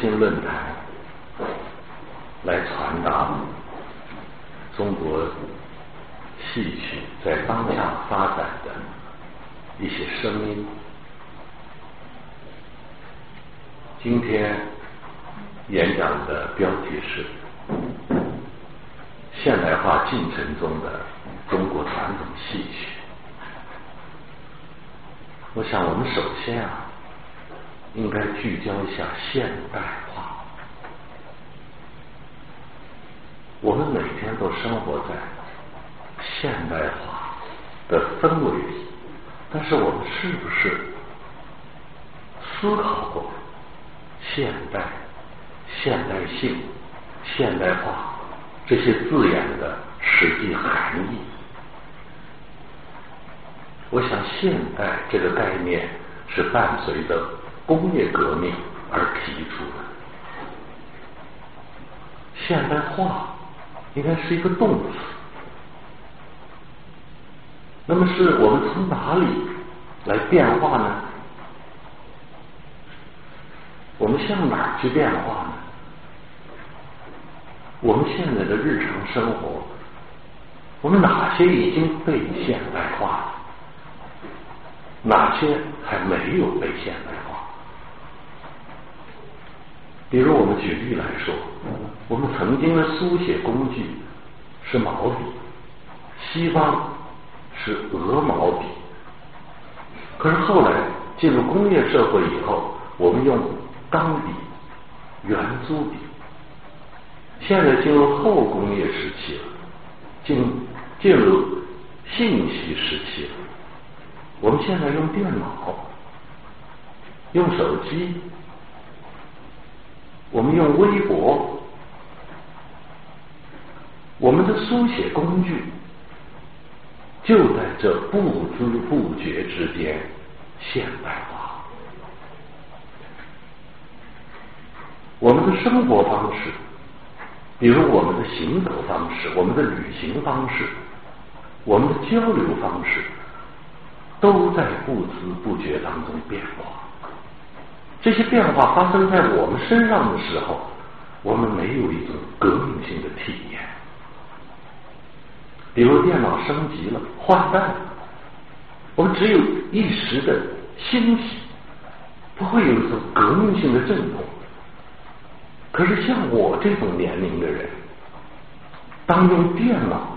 新论坛来传达中国戏曲在当下发展的一些声音。今天演讲的标题是“现代化进程中的中国传统戏曲”。我想，我们首先啊，应该聚焦一下现代化。我们每天都生活在现代化的氛围里，但是我们是不是思考过现代、现代性、现代化这些字眼的实际含义？我想，现代这个概念是伴随着工业革命而提出的。现代化应该是一个动词。那么，是我们从哪里来变化呢？我们向哪儿去变化呢？我们现在的日常生活，我们哪些已经被现代化了？哪些还没有被现代化？比如，我们举例来说，我们曾经的书写工具是毛笔，西方是鹅毛笔。可是后来进入工业社会以后，我们用钢笔、圆珠笔。现在进入后工业时期了，进进入信息时期了。我们现在用电脑，用手机，我们用微博，我们的书写工具就在这不知不觉之间现代化。我们的生活方式，比如我们的行走方式、我们的旅行方式、我们的交流方式。都在不知不觉当中变化。这些变化发生在我们身上的时候，我们没有一种革命性的体验。比如电脑升级了、换代了，我们只有一时的欣喜，不会有一种革命性的震动。可是像我这种年龄的人，当用电脑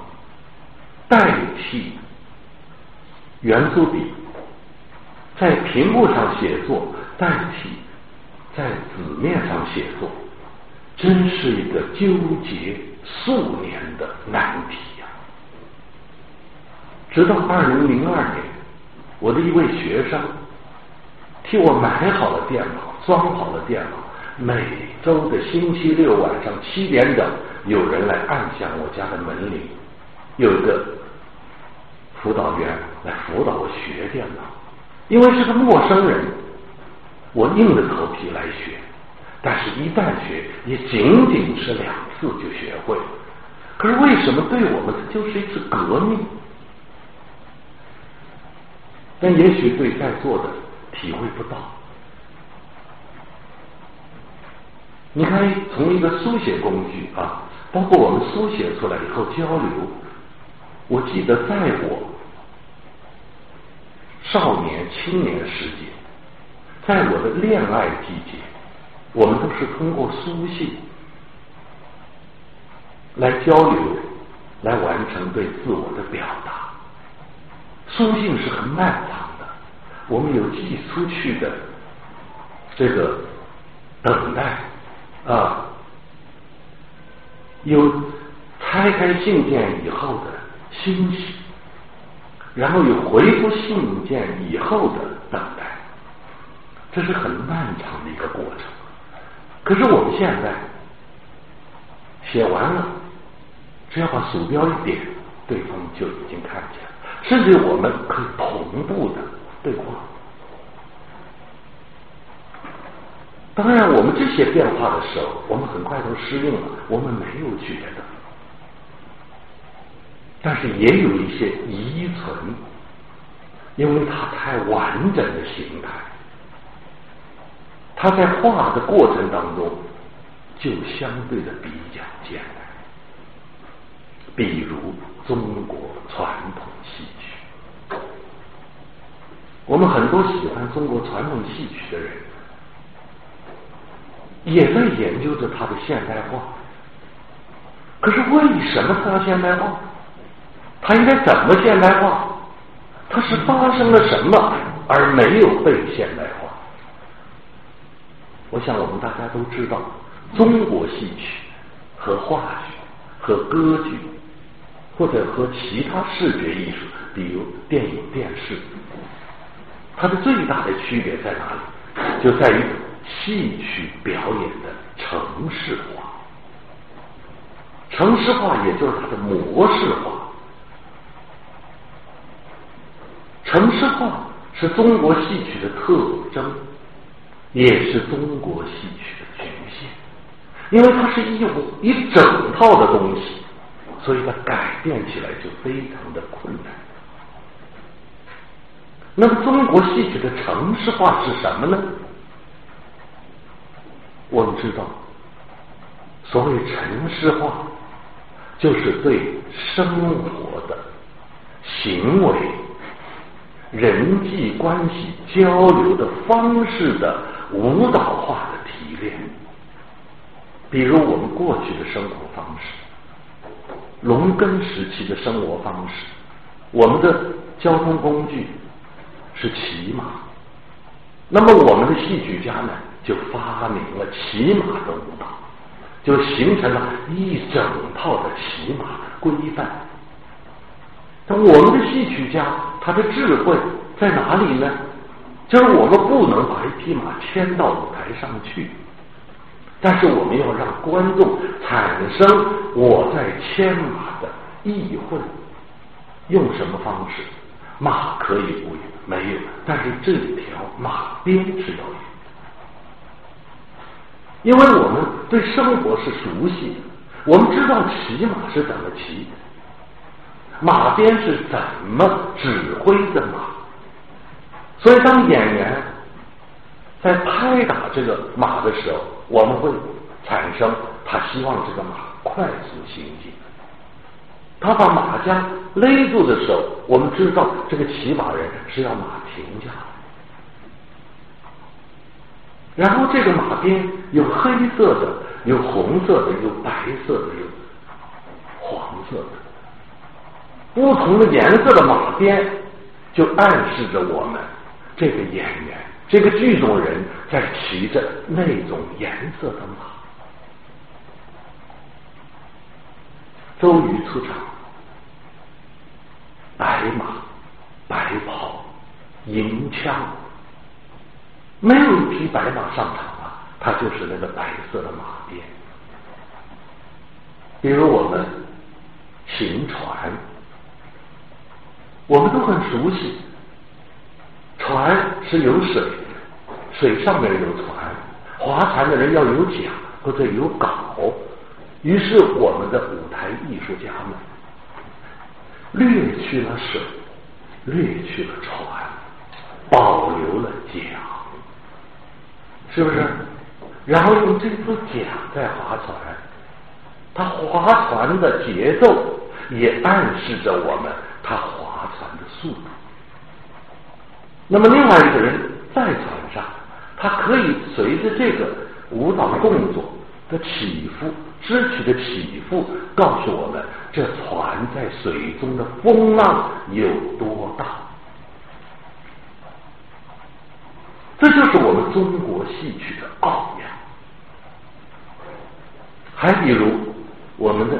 代替。圆珠笔在屏幕上写作，代替在纸面上写作，真是一个纠结数年的难题呀！直到二零零二年，我的一位学生替我买好了电脑，装好了电脑，每周的星期六晚上七点整，有人来按响我家的门铃，有一个。辅导员来辅导我学电脑，因为是个陌生人，我硬着头皮来学，但是一旦学，也仅仅是两次就学会了。可是为什么对我们这就是一次革命？但也许对在座的体会不到。你看，从一个书写工具啊，包括我们书写出来以后交流。我记得在我少年、青年时节，在我的恋爱季节，我们都是通过书信来交流，来完成对自我的表达。书信是很漫长的，我们有寄出去的这个等待，啊，有拆开信件以后的欣喜，然后有回复信件以后的等待，这是很漫长的一个过程。可是我们现在写完了，只要把鼠标一点，对方就已经看见了，甚至我们可以同步的对话。当然，我们这些变化的时候，我们很快都适应了，我们没有觉得。但是也有一些遗存，因为它太完整的形态，他在画的过程当中就相对的比较艰难。比如中国传统戏曲，我们很多喜欢中国传统戏曲的人。也在研究着它的现代化，可是为什么它要现代化？它应该怎么现代化？它是发生了什么而没有被现代化？我想我们大家都知道，中国戏曲和话剧和歌剧，或者和其他视觉艺术，比如电影、电视，它的最大的区别在哪里？就在于。戏曲表演的城市化，城市化也就是它的模式化。城市化是中国戏曲的特征，也是中国戏曲的局限，因为它是一一整套的东西，所以它改变起来就非常的困难。那么，中国戏曲的城市化是什么呢？我们知道，所谓城市化，就是对生活的行为、人际关系交流的方式的舞蹈化的提炼。比如我们过去的生活方式，农耕时期的生活方式，我们的交通工具是骑马，那么我们的戏曲家呢？就发明了骑马的舞蹈，就形成了一整套的骑马的规范。那我们的戏曲家他的智慧在哪里呢？就是我们不能把一匹马牵到舞台上去，但是我们要让观众产生我在牵马的意会。用什么方式？马可以不用，没有，但是这条马鞭是要有。因为我们对生活是熟悉的，我们知道骑马是怎么骑，马鞭是怎么指挥的马，所以当演员在拍打这个马的时候，我们会产生他希望这个马快速行进。他把马缰勒住的时候，我们知道这个骑马人是要马停下来。然后这个马鞭有黑色的，有红色的，有白色的，有黄色的，不同的颜色的马鞭就暗示着我们这个演员、这个剧中人在骑着那种颜色的马。周瑜出场，白马、白袍、银枪。没有一匹白马上场啊，它就是那个白色的马鞭。比如我们行船，我们都很熟悉，船是有水，水上面有船，划船的人要有桨或者有镐。于是我们的舞台艺术家们略去了水，略去了船，保留了桨。是不是？然后用这副桨在划船，他划船的节奏也暗示着我们他划船的速度。那么另外一个人在船上，他可以随着这个舞蹈动作的起伏、肢体的起伏，告诉我们这船在水中的风浪有多大。这就是我们中国戏曲的奥妙。还比如我们的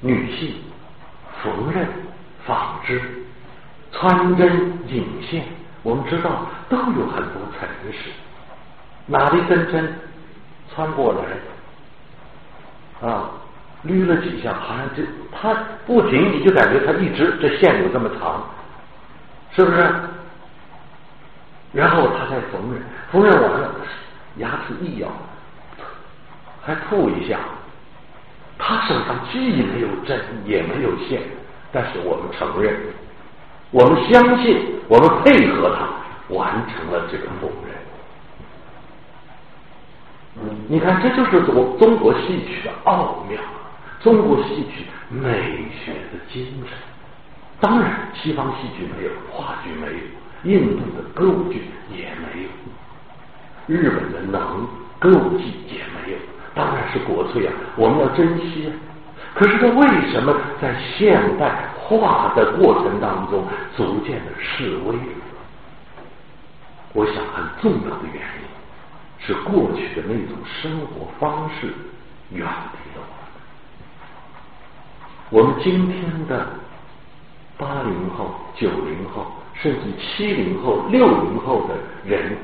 女性缝纫、纺织、穿针引线，我们知道都有很多城市，哪一根针穿过来啊？捋了几下，好像就它不停，你就感觉它一直这线有这么长，是不是？然后他再缝纫，缝纫完了，牙齿一咬，还吐一下。他手上既没有针也没有线，但是我们承认，我们相信，我们配合他完成了这个缝纫。你看，这就是中中国戏曲的奥妙。中国戏曲美学的精神，当然西方戏剧没有，话剧没有，印度的歌舞剧也没有，日本的能歌舞伎也没有，当然是国粹啊，我们要珍惜。可是它为什么在现代化的过程当中逐渐的式微了？我想很重要的原因是过去的那种生活方式远离了我们。我们今天的八零后、九零后，甚至七零后、六零后的人，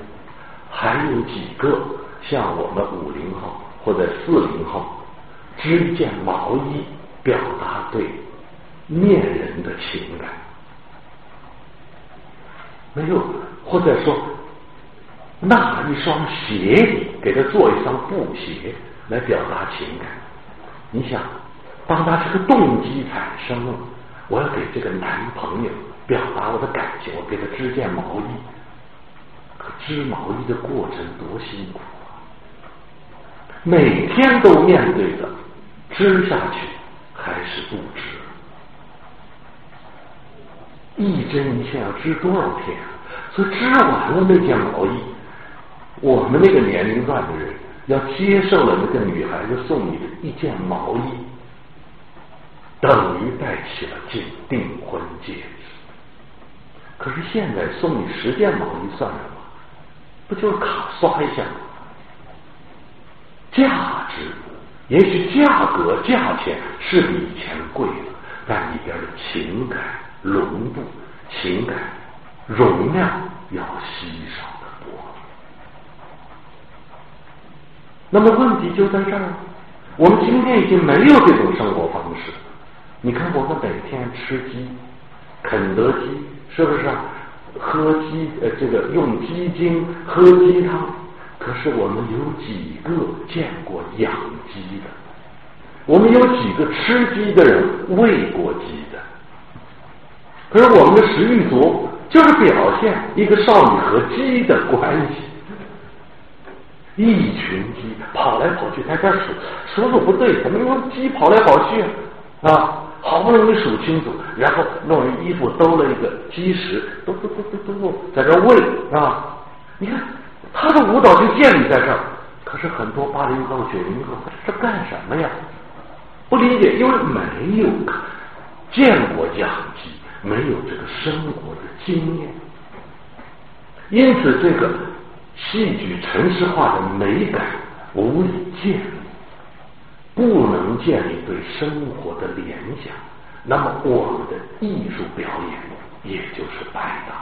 还有几个像我们五零后或者四零后，织一件毛衣表达对恋人的情感？没有，或者说那一双鞋，给他做一双布鞋来表达情感？你想？当他这个动机产生了，我要给这个男朋友表达我的感情，我给他织件毛衣。可织毛衣的过程多辛苦啊！每天都面对着织下去还是不织？一针一线要织多少天？所以织完了那件毛衣，我们那个年龄段的人要接受了那个女孩子送你的一件毛衣。等于戴起了金订婚戒指，可是现在送你十件毛衣算什么？不就是卡刷一下吗？价值，也许价格价钱是比以前贵了，但里边的情感浓度、情感容量要稀少的多。那么问题就在这儿，我们今天已经没有这种生活方式。你看，我们每天吃鸡，肯德基是不是啊？喝鸡呃，这个用鸡精喝鸡汤，可是我们有几个见过养鸡的？我们有几个吃鸡的人喂过鸡？可是我们的食欲足，就是表现一个少女和鸡的关系。一群鸡跑来跑去，在这数数数不对，怎么用鸡跑来跑去啊？好不容易数清楚，然后弄人衣服兜了一个鸡食，嘟嘟嘟嘟嘟，在这喂啊！你看他的舞蹈就建立在这儿。可是很多八零后、九零后，这干什么呀？不理解，因为没有见过养鸡，没有这个生活的经验，因此这个戏剧城市化的美感无以建立。不能建立对生活的联想，那么我们的艺术表演也就是白搭。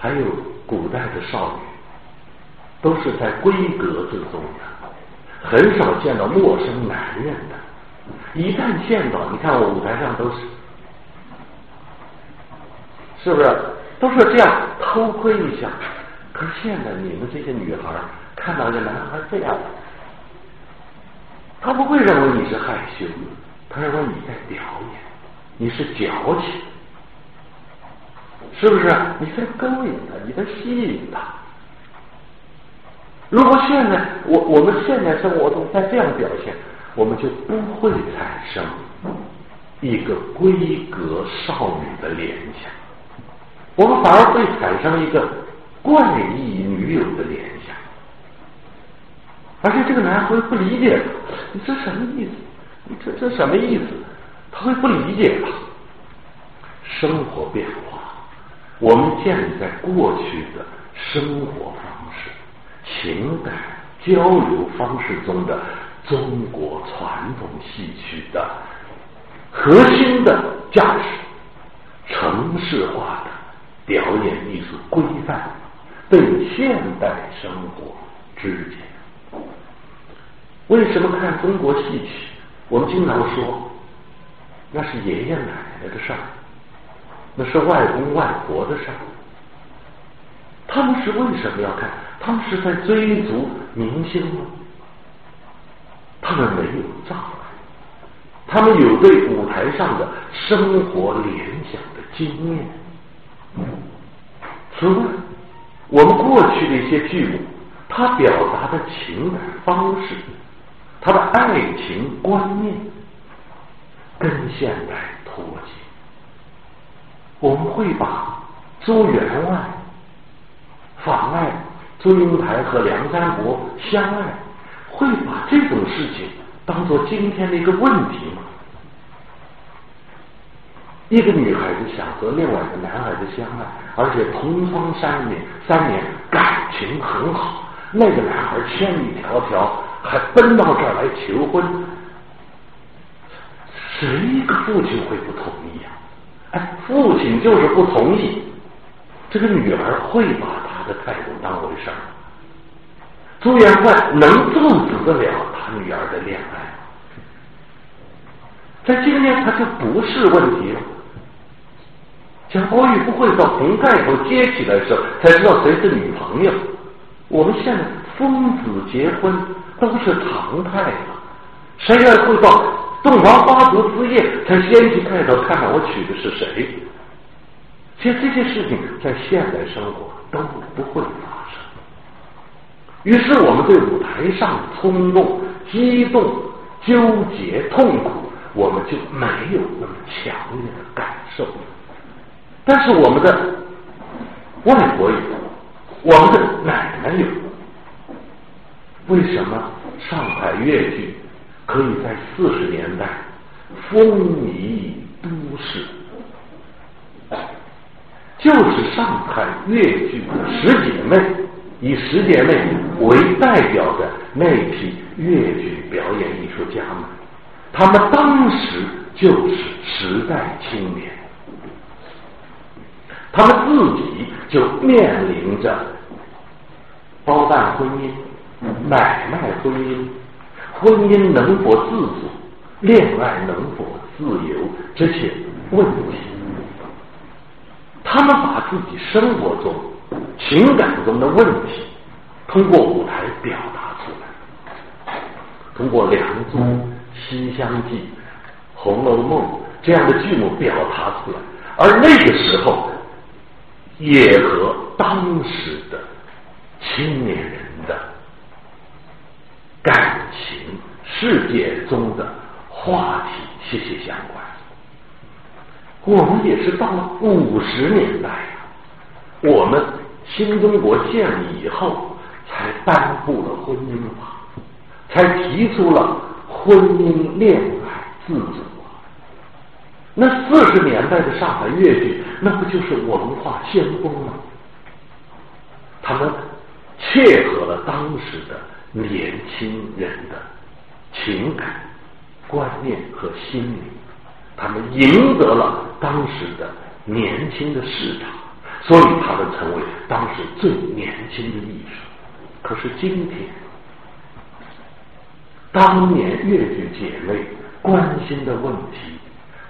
还有古代的少女，都是在闺阁之中的，很少见到陌生男人的。一旦见到，你看我舞台上都是，是不是都是这样偷窥一下？可是现在你们这些女孩。看到一个男孩这样，他不会认为你是害羞，他认为你在表演，你是矫情，是不是？你在勾引他，你在吸引他。如果现在我我们现在生活中再这样表现，我们就不会产生一个闺阁少女的联想，我们反而会产生一个怪异女友的联想。而且这个男孩会不理解，你这什么意思？你这这什么意思？他会不理解的。生活变化，我们建立在过去的生活方式、情感、交流方式中的中国传统戏曲的核心的价值，城市化的表演艺术规范对现代生活之间。为什么看中国戏曲？我们经常说，那是爷爷奶奶的事儿，那是外公外婆的事儿。他们是为什么要看？他们是在追逐明星吗？他们没有障碍，他们有对舞台上的生活联想的经验。此外，我们过去的一些剧目，它表达的情感方式，它的爱情观念，跟现代脱节。我们会把朱员外。妨碍祝英台和梁山伯相爱，会把这种事情当做今天的一个问题吗？一个女孩子想和另外一个男孩子相爱，而且同窗三年，三年感情很好，那个男孩千里迢迢还奔到这儿来求婚，谁一个父亲会不同意呀？哎，父亲就是不同意，这个女儿会把他。的态度当回事儿，朱元璋能阻止得了他女儿的恋爱？在今天他就不是问题了。贾宝玉不会到红盖头揭起来的时候才知道谁是女朋友。我们现在疯子结婚都是常态了，谁还会到洞房花烛之夜才掀起盖头看看我娶的是谁？其实这些事情在现代生活。都不会发生。于是，我们对舞台上的冲动、激动、纠结、痛苦，我们就没有那么强烈的感受。但是，我们的外国有，我们的奶奶有。为什么上海越剧可以在四十年代风靡都市？就是上海越剧的十姐妹，以十姐妹为代表的那批越剧表演艺术家们，他们当时就是时代青年，他们自己就面临着包办婚姻、买卖婚姻、婚姻能否自主、恋爱能否自由这些问题。他们把自己生活中、情感中的问题，通过舞台表达出来，通过《梁祝》《西厢记》《红楼梦》这样的剧目表达出来，而那个时候，也和当时的青年人的感情世界中的话题息息相关。我们也是到了五十年代呀，我们新中国建立以后才颁布了婚姻法，才提出了婚姻恋爱自主啊。那四十年代的上海粤剧，那不就是文化先锋吗？他们切合了当时的年轻人的情感、观念和心理。他们赢得了当时的年轻的市场，所以他们成为当时最年轻的艺术。可是今天，当年越剧姐妹关心的问题，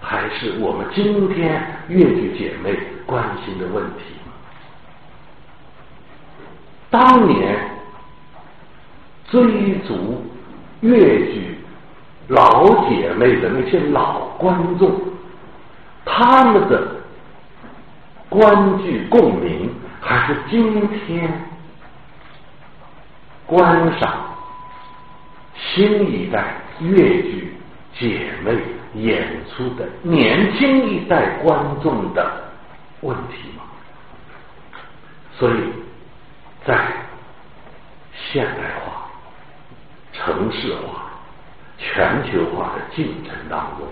还是我们今天越剧姐妹关心的问题？当年追逐越剧。老姐妹的那些老观众，他们的观剧共鸣，还是今天观赏新一代粤剧姐妹演出的年轻一代观众的问题吗？所以，在现代化、城市化。全球化的进程当中，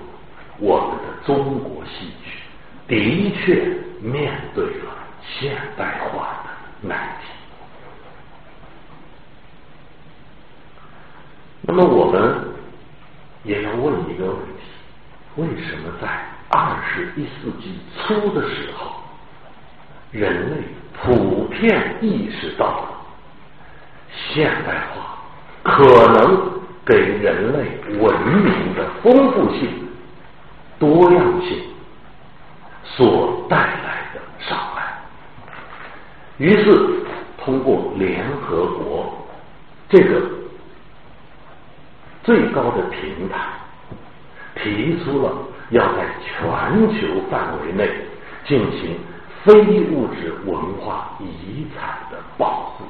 我们的中国戏曲的确面对了现代化的难题。那么我们也要问一个问题：为什么在二十一世纪初的时候，人类普遍意识到了现代化可能给人类文明的丰富性、多样性所带来的伤害？于是，通过联合国这个最高的平台，提出了要在全球范围内进行非物质文化遗产的保护。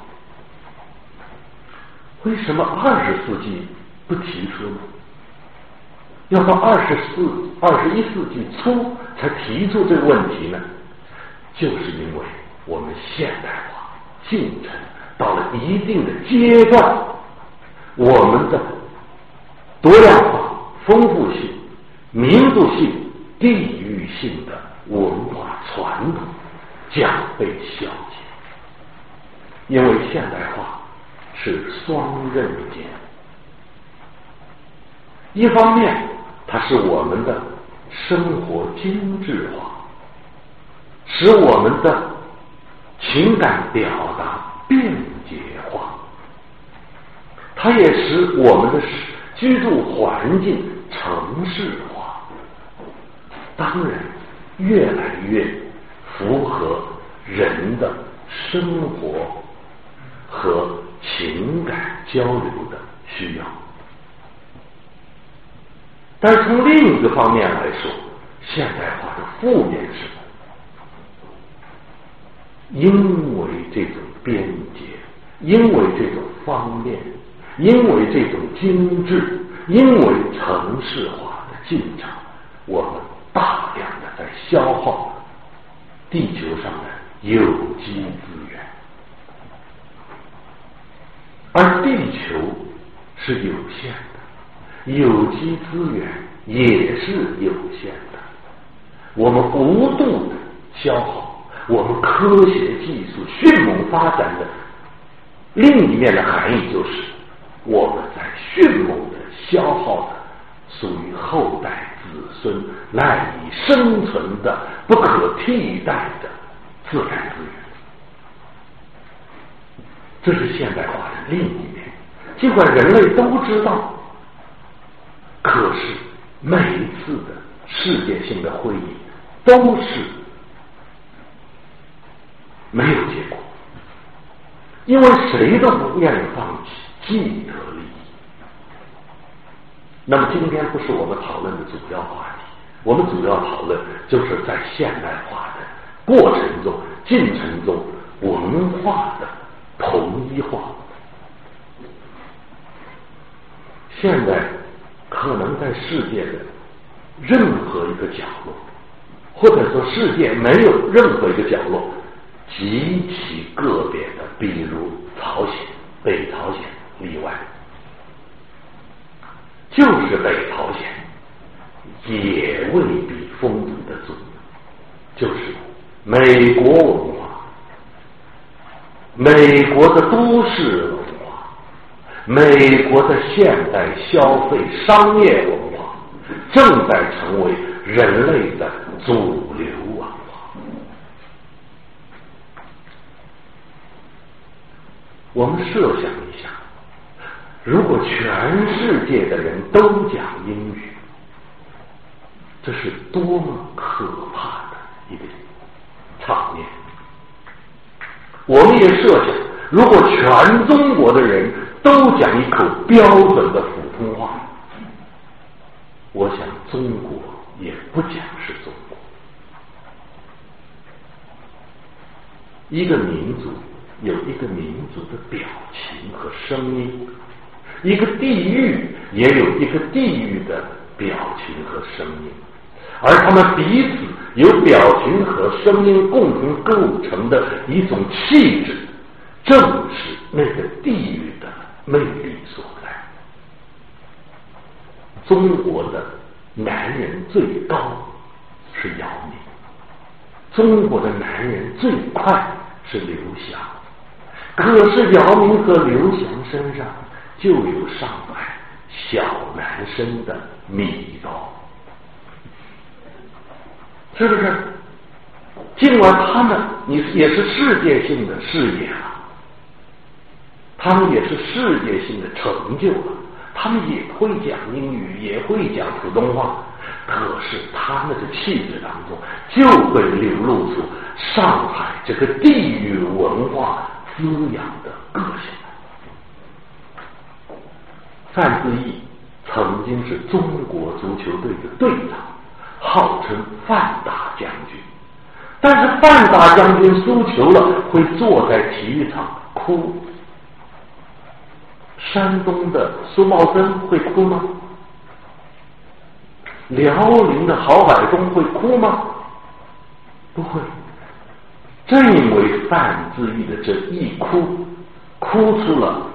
为什么二十世纪不提出呢？要到二十四、二十一世纪初才提出这个问题呢？就是因为我们现代化进程到了一定的阶段，我们的多样化、丰富性、民族性、地域性的文化传统将被消解，因为现代化是双刃剑，一方面它是我们的生活精致化，使我们的情感表达便捷化，它也使我们的居住环境城市化，当然越来越符合人的生活和情感交流的需要。但是从另一个方面来说，现代化的负面是，因为这种便捷，因为这种方便，因为这种精致，因为城市化的进程，我们大量的在消耗地球上的有机资源，而地球是有限的，有机资源也是有限的，我们无度的消耗。我们科学技术迅猛发展的另一面的含义，就是我们在迅猛的消耗的属于后代子孙赖以生存的不可替代的自然资源。这是现代化的另一面。尽管人类都知道，可是每一次的世界性的会议都是。没有结果，因为谁都不愿意放弃既得利益。那么今天不是我们讨论的主要话题，我们主要讨论就是在现代化的过程中、进程中，文化的统一化。现在可能在世界的任何一个角落，或者说世界没有任何一个角落。极其个别的，比如朝鲜、北朝鲜例外，就是北朝鲜也未必封堵得住，就是美国文化、美国的都市文、美国的现代消费商业文化，正在成为人类的主流文化。我们设想一下，如果全世界的人都讲英语，这是多么可怕的一个场面！我们也设想，如果全中国的人都讲一口标准的普通话，我想中国也不讲是中国，一个民族。有一个民族的表情和声音，一个地域也有一个地域的表情和声音，而他们彼此有表情和声音共同构成的一种气质，正是那个地域的魅力所在。中国的男人最高是姚明，中国的男人最快是刘翔。可是姚明和刘翔身上就有上百小男生的米高，是不是？尽管他们你也是世界性的事业了，他们也是世界性的成就了，他们也会讲英语，也会讲普通话，可是他们的气质当中就会流露出上海这个地域文化滋养的个性。范志毅曾经是中国足球队的队长，号称范大将军。但是范大将军输球了，会坐在体育场哭。山东的苏茂森会哭吗？辽宁的郝海东会哭吗？不会。正因为范志毅的这一哭，哭出了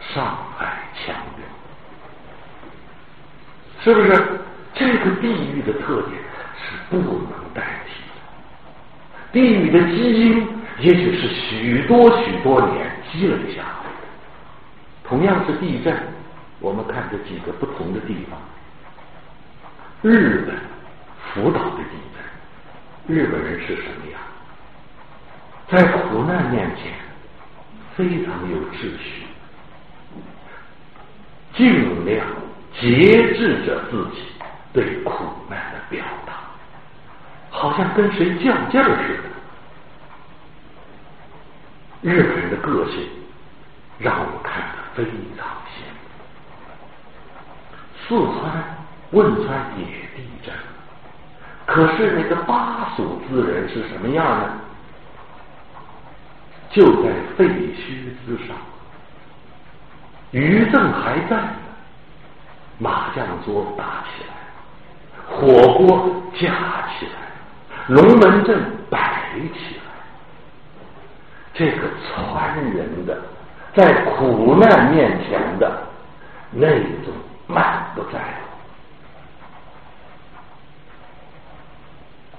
上海腔，是不是？这个地域的特点是不能代替的，地域的基因也许是许多许多年积累下来的。同样是地震，我们看这几个不同的地方。日本福岛的地震，日本人是什么样？在苦难面前，非常有秩序，尽量节制着自己对苦难的表达，好像跟谁较劲似的。日本人的个性让我看到非常羡慕。四川汶川也地震，可是那个巴蜀之人是什么样呢？就在废墟之上，余震还在，麻将桌打起来，火锅架起来，龙门阵摆起来，这个传人的在苦难面前的那种满不在。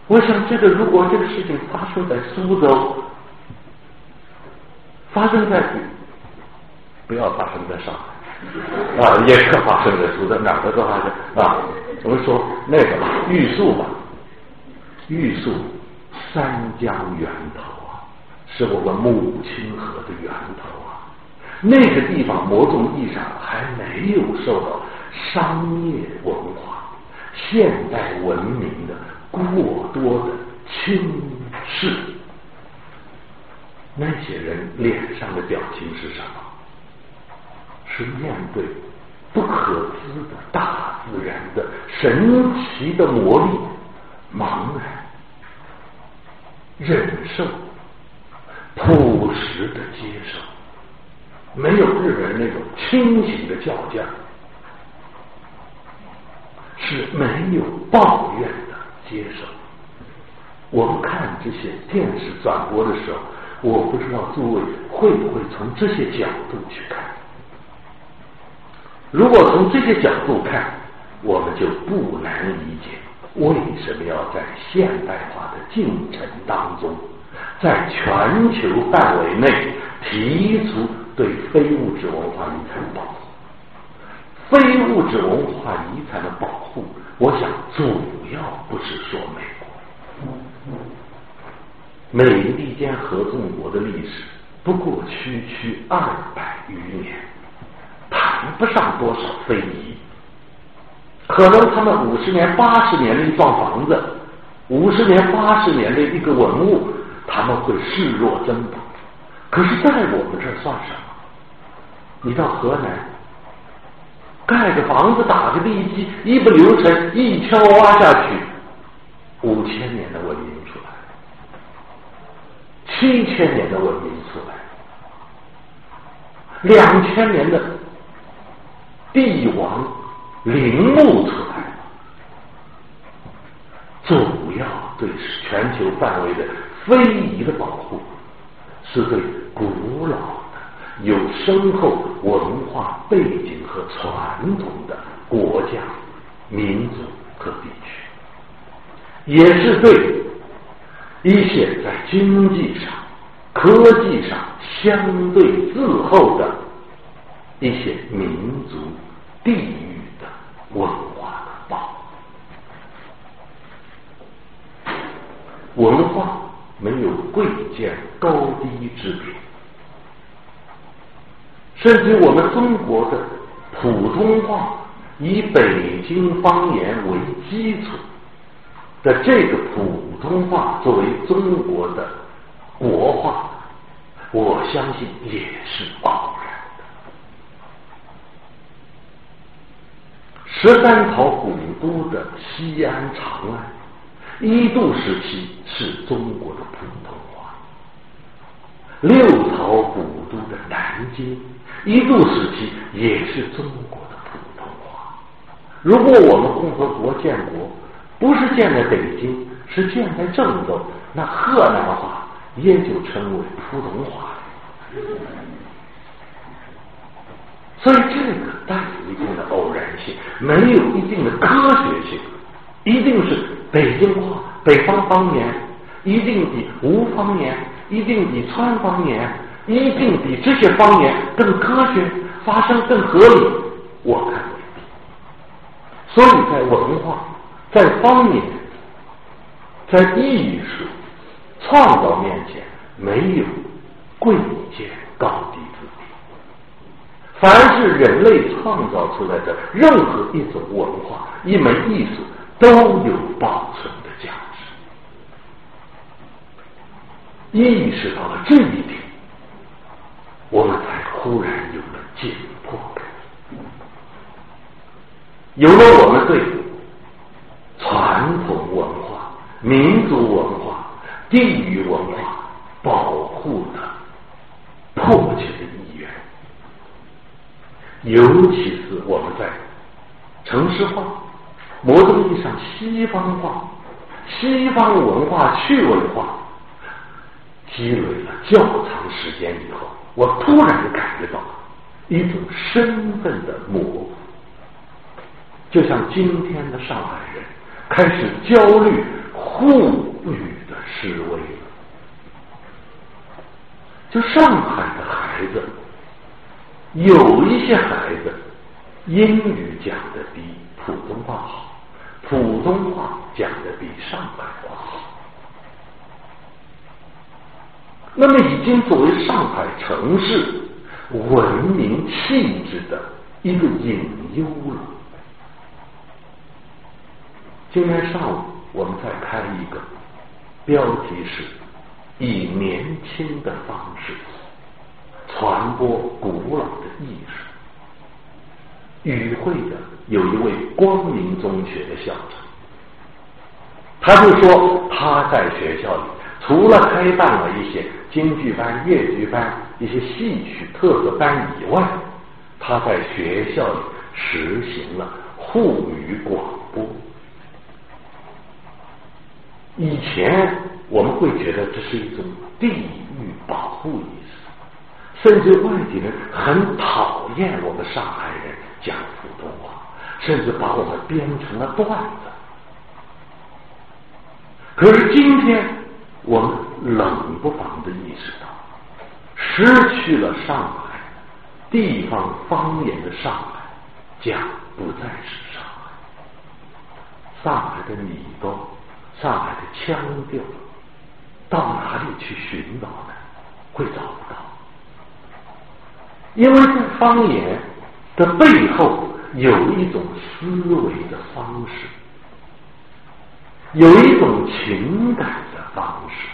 我想，这个如果这个事情发生在苏州。发生在不要发生在上海啊，也可发生在苏州，哪个都发生啊。我们说那个吧，玉树吧，玉树三江源头啊，是我们母亲河的源头。那个地方某种意义上还没有受到商业文化、现代文明的过多的侵蚀。那些人脸上的表情是什么？是面对不可知的大自然的神奇的魔力，茫然忍受、朴实的接受，没有日本人那种清醒的较劲儿，是没有抱怨的接受。我们看这些电视转播的时候。我不知道诸位会不会从这些角度去看。如果从这些角度看，我们就不难理解为什么要在现代化的进程当中，在全球范围内提出对非物质文化遗产的保护。非物质文化遗产的保护，我想主要不是说美国。美利坚合众国的历史不过区区二百余年，谈不上多少非遗。可能他们五十年、八十年的一幢房子，五十年、八十年的一个文物，他们会视若珍宝。可是，在我们这儿算什么？你到河南，盖个房子、打个地基，一不留神一锹挖下去，五千年的文明出来。七千年的文明出来，两千年的帝王陵墓出来，主要对全球范围的非遗的保护，是对古老、有深厚文化背景和传统的国家、民族和地区，也是对。一些在经济上、科技上相对滞后的一些民族、地域的文化的报。文化没有贵贱高低之别，甚至我们中国的普通话以北京方言为基础的这个普通话作为中国的国话，我相信也是偶然的。十三朝古都的西安长安。一度时期是中国的普通话，六朝古都的南京一度时期也是中国的普通话。如果我们共和国建国不是建在北京，是建在郑州，那河南话也就成为普通话了。所以这个带有一定的偶然性，没有一定的科学性，一定是。北京话、北方方言一定比吴方言、一定比川方言、一定比这些方言更科学，发声更合理。我看。所以在文化、在方言、在艺术创造面前，没有贵贱高低之别。凡是人类创造出来的任何一种文化、一门艺术。都有保存的价值。意识到了这一点，我们才忽然有了紧迫感，有了我们对传统文化、民族文化、地域文化保护的迫切的意愿。尤其是我们在城市化。某种意义上，西方化、西方文化趣味化积累了较长时间以后，我突然感觉到一种身份的模糊，就像今天的上海人开始焦虑沪语的示威了。就上海的孩子，有一些孩子英语讲的比普通话好。普通话讲的比上海话好，那么已经作为上海城市文明气质的一个隐忧了。今天上午我们再开一个标题是以年轻的方式传播古老的艺术。与会的有一位光明中学的校长，他就说他在学校里除了开办了一些京剧班、越剧班、一些戏曲特色班以外，他在学校里实行了沪语广播。以前我们会觉得这是一种地域保护意识，甚至外地人很讨厌我们上海人。讲普通话，甚至把我们编成了段子。可是今天，我们冷不防的意识到，失去了上海地方方言的上海，将不再是上海。上海的礼貌，上海的腔调，到哪里去寻找呢？会找不到，因为这方言。的背后有一种思维的方式，有一种情感的方式，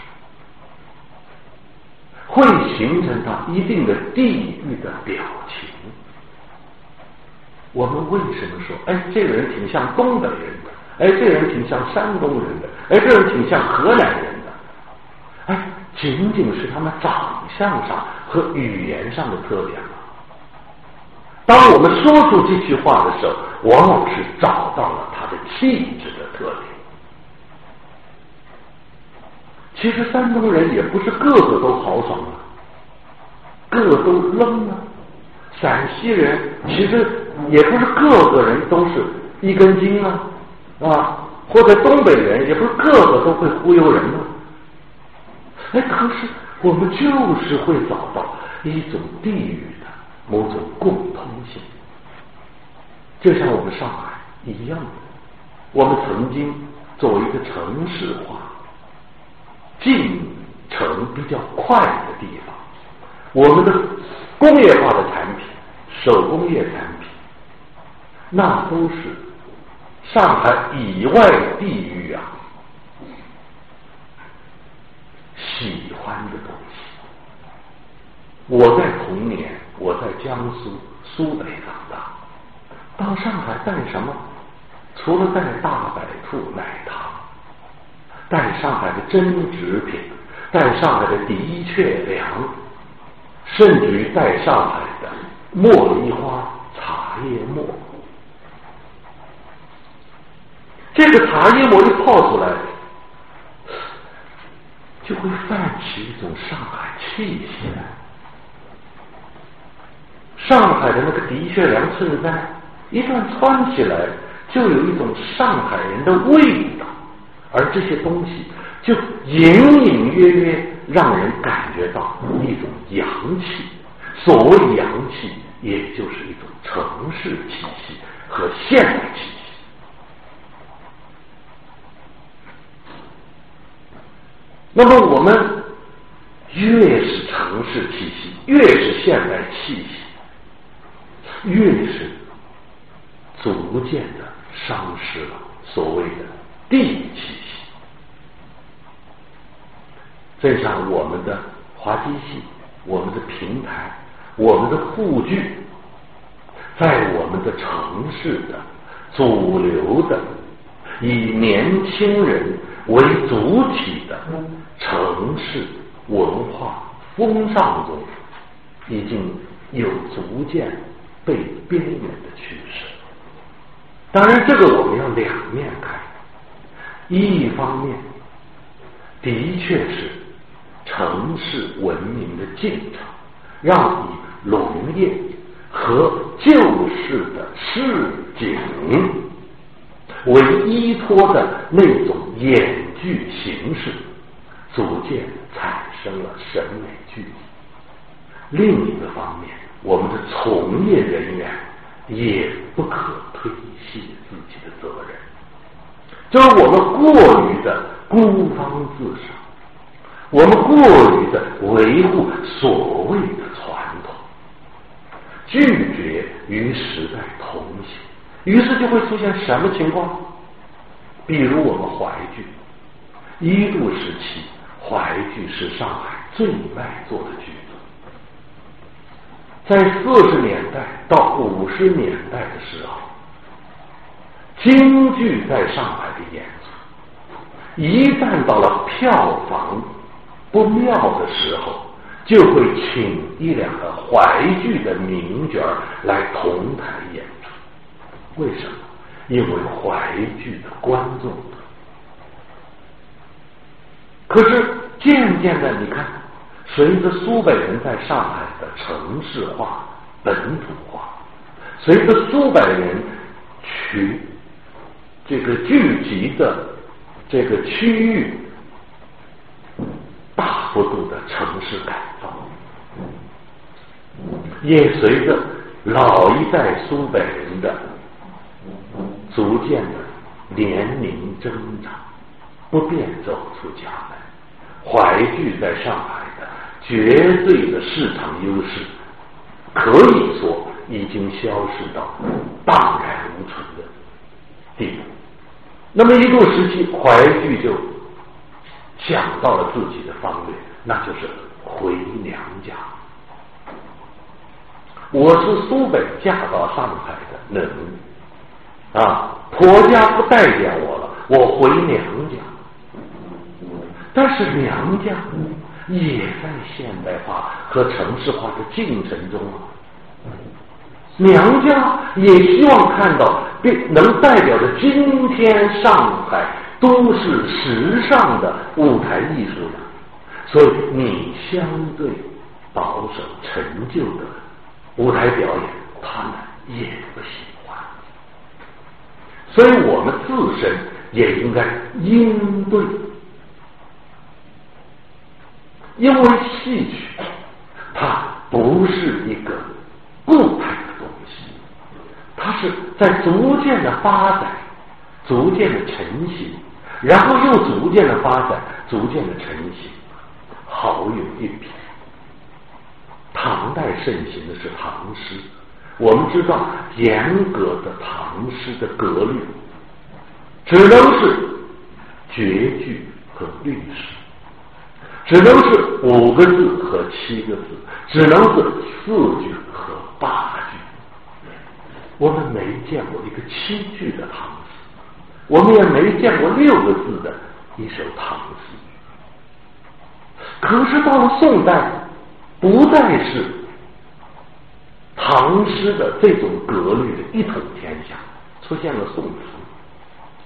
会形成它一定的地域的表情。我们为什么说，哎，这个人挺像东北人的，哎，这个人挺像山东人的，哎，这个人挺像河南人的，哎，仅仅是他们长相上和语言上的特点吗？当我们说出这句话的时候，往往是找到了他的气质的特点。其实山东人也不是个个都豪爽啊，个个都愣啊。陕西人其实也不是个个人都是一根筋啊，啊，或者东北人也不是个个都会忽悠人啊。哎，可是我们就是会找到一种地域的。某种共通性，就像我们上海一样的，我们曾经作为一个城市化进程比较快的地方，我们的工业化的产品、手工业产品，那都是上海以外地域啊喜欢的东西。我在童年，我在江苏苏北长大，到上海带什么？除了带大白兔奶糖，带上海的真纸品，带上海的的确良，甚至于带上海的茉莉花茶叶末。这个茶叶沫一泡出来，就会泛起一种上海气息来。上海的那个的确良衬衫，一旦穿起来，就有一种上海人的味道，而这些东西就隐隐约约让人感觉到一种洋气。所谓阳气，也就是一种城市气息和现代气息。那么，我们越是城市气息，越是现代气息。越是逐渐的丧失了所谓的地气息，正像我们的滑稽戏、我们的平台、我们的护具，在我们的城市的主流的以年轻人为主体的城市文化风尚中，已经有逐渐。被边缘的趋势，当然，这个我们要两面看。一方面，的确是城市文明的进程，让以农业和旧式的市井为依托的那种演剧形式，逐渐产生了审美距离。另一个方面，我们的从业人员也不可推卸自己的责任，就是我们过于的孤芳自赏，我们过于的维护所谓的传统，拒绝与时代同行，于是就会出现什么情况？比如我们淮剧，一度时期，淮剧是上海最卖座的剧。在四十年代到五十年代的时候，京剧在上海的演出，一旦到了票房不妙的时候，就会请一两个淮剧的名角来同台演出。为什么？因为淮剧的观众。可是渐渐的，你看。随着苏北人在上海的城市化、本土化，随着苏北人去这个聚集的这个区域大幅度的城市改造，也随着老一代苏北人的逐渐的年龄增长，不便走出家门，怀聚在上海的。绝对的市场优势，可以说已经消失到荡然无存的地步。那么一度时期，怀剧就想到了自己的方略，那就是回娘家。我是苏北嫁到上海的人，啊，婆家不待见我了，我回娘家。但是娘家。也在现代化和城市化的进程中啊，娘家也希望看到并能代表着今天上海都市时尚的舞台艺术的，所以你相对保守陈旧的舞台表演，他们也不喜欢，所以我们自身也应该应对。因为戏曲，它不是一个固态，它是在逐渐的发展，逐渐的成型，然后又逐渐的发展，逐渐的成型，好有一品。唐代盛行的是唐诗，我们知道严格的唐诗的格律，只能是绝句和律诗。只能是五个字和七个字，只能是四句和八句。我们没见过一个七句的唐诗，我们也没见过六个字的一首唐诗。可是到了宋代，不再是唐诗的这种格律的一统天下，出现了宋词。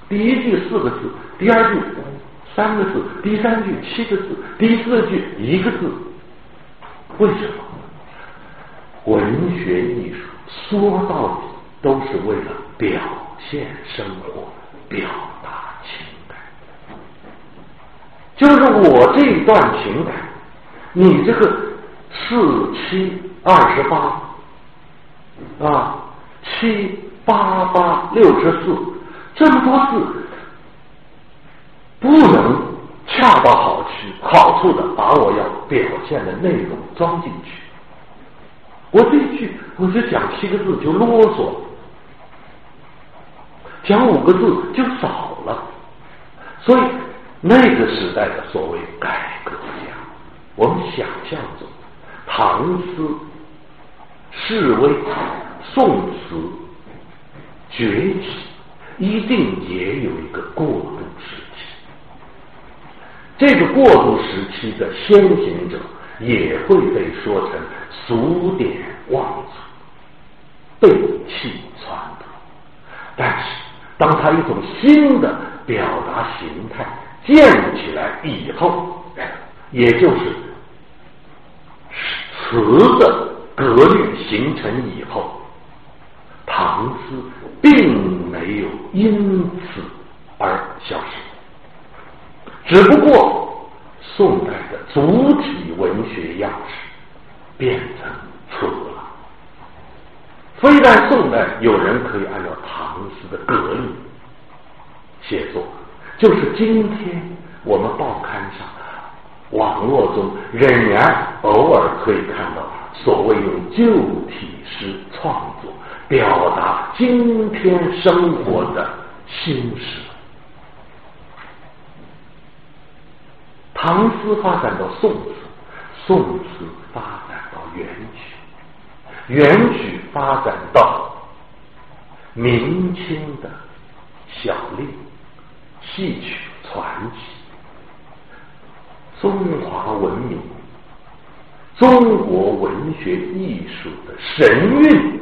第一句四个字，第二句。三个字，第三句七个字，第四句一个字。为什么？文学艺术说到底都是为了表现生活，表达情感。就是我这一段情感，你这个四七二十八啊，七八八六十四，这么多字。不能恰到好处、好处的把我要表现的内容装进去。我这一句，我就讲七个字就啰嗦，讲五个字就少了。所以那个时代的所谓改革家，我们想象中唐诗是为宋词崛起，一定也有一个过渡时期。这个过渡时期的先行者也会被说成俗典忘祖、背弃传统。但是，当他一种新的表达形态建起来以后，也就是词的格律形成以后，唐诗并没有因此而消失。只不过，宋代的主体文学样式变成词了。非但宋代有人可以按照唐诗的格律写作，就是今天我们报刊上、网络中仍然偶尔可以看到所谓用旧体诗创作，表达今天生活的心事。唐诗发展到宋词，宋词发展到元曲，元曲发展到明清的小令、戏曲传奇，中华文明、中国文学艺术的神韵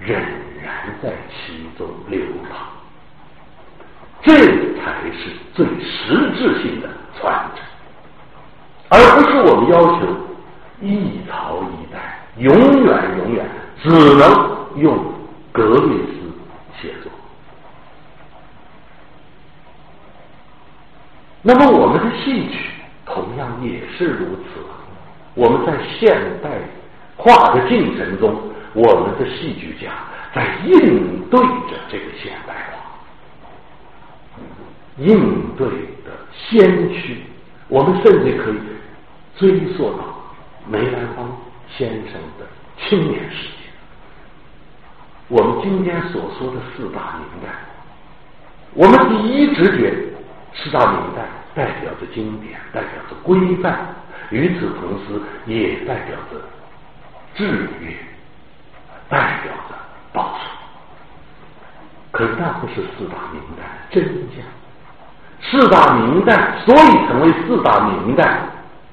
仍然在其中流淌，这才是最实质性的。传承，而不是我们要求一朝一代永远永远只能用格律诗写作。那么我们的戏曲同样也是如此。我们在现代化的进程中，我们的戏剧家在应对着这个现代化，应对的。先驱，我们甚至可以追溯到梅兰芳先生的青年时期。我们今天所说的四大名旦，我们第一直觉四大名旦代表着经典，代表着规范，与此同时也代表着制约，代表着保守。可是那不是四大名旦真相。四大名旦，所以成为四大名旦，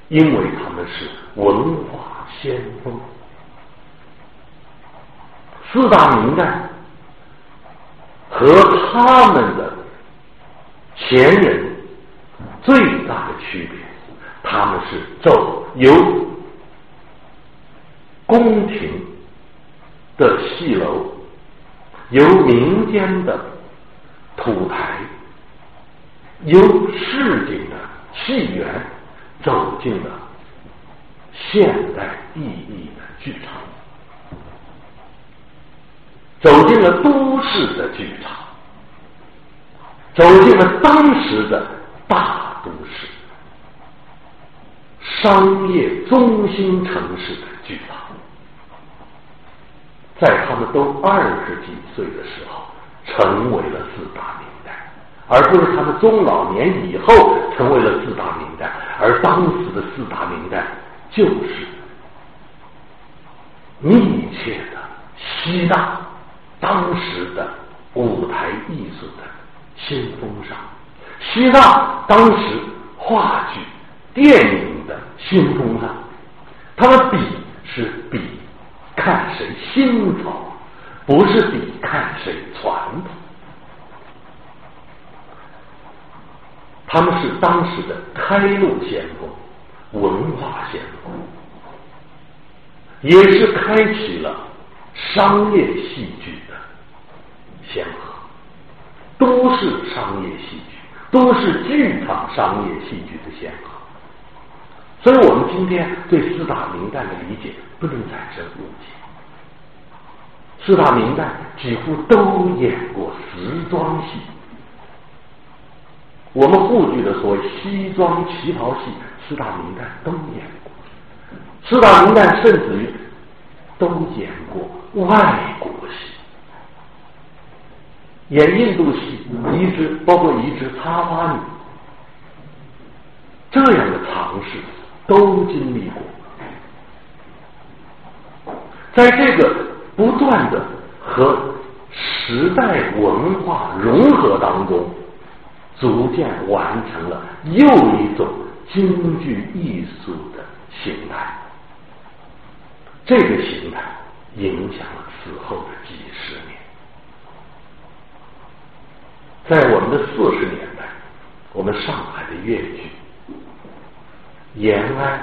因为他们是文化先锋。四大名旦和他们的前人最大的区别，他们是走由宫廷的戏楼，由民间的土台。由市井的戏园走进了现代意义的剧场，走进了都市的剧场，走进了当时的大都市、商业中心城市的剧场。在他们都二十几岁的时候，成为了四大名旦，而不是他们中老年以后成为了四大名旦。而当时的四大名旦，就是密切的吸纳当时的舞台艺术的新风尚，希腊当时话剧、电影的新风尚。他们比是比。看谁新潮，不是比看谁传统。他们是当时的开路先锋，文化先锋，也是开启了商业戏剧的先河，都是商业戏剧，都是剧场商业戏剧的先河。所以我们今天对四大名旦的理解不能产生误解。四大名旦几乎都演过时装戏，我们沪剧的所谓西装旗袍戏，四大名旦都演过。四大名旦甚至于都演过外国戏，演印度戏，移植包括移植插花女，这样的尝试。都经历过，在这个不断的和时代文化融合当中，逐渐完成了又一种京剧艺术的形态。这个形态影响了此后的几十年。在我们的四十年代，我们上海的粤剧。延安，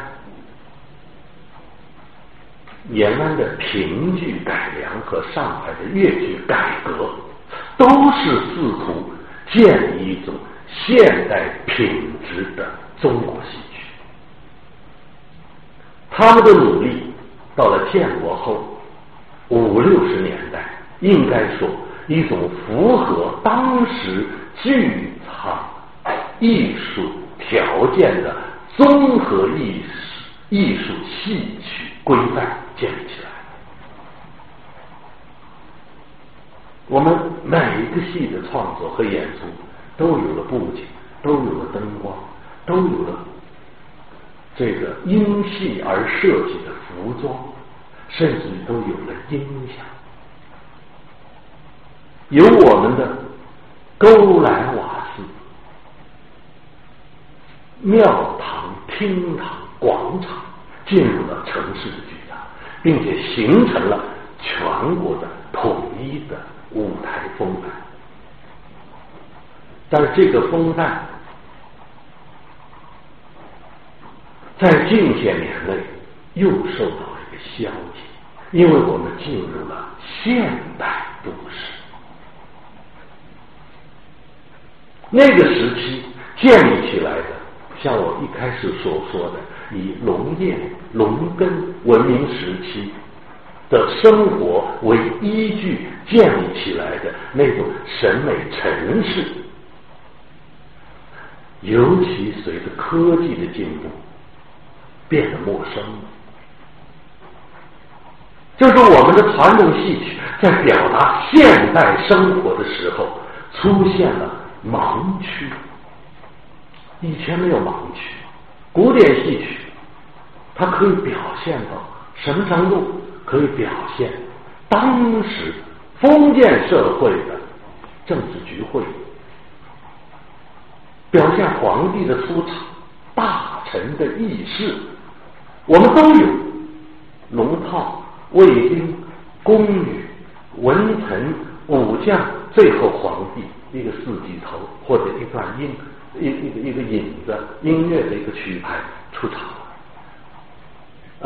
延安的评剧改良和上海的粤剧改革，都是试图建立一种现代品质的中国戏曲。他们的努力到了建国后五六十年代，应该说一种符合当时剧场艺术条件的。综合艺术艺术戏曲规范建立起来，我们每一个戏的创作和演出都有了布景，都有了灯光，都有了这个因戏而设计的服装，甚至都有了音响，有我们的勾栏瓦肆、庙堂。厅堂、广场进入了城市的剧场，并且形成了全国的统一的舞台风范。但是这个风范在近些年内又受到了一个消极，因为我们进入了现代都市。那个时期建立起来的。像我一开始所说的，以农业、农耕文明时期的生活为依据建立起来的那种审美城市，尤其随着科技的进步，变得陌生了。就是我们的传统戏曲在表达现代生活的时候，出现了盲区。以前没有盲区，古典戏曲它可以表现到什么程度？可以表现当时封建社会的政治局会，表现皇帝的出场、大臣的议事，我们都有龙套、卫兵、宫女、文臣、武将，最后皇帝一个四季头或者一段音。一一个一个影子，音乐的一个曲牌出场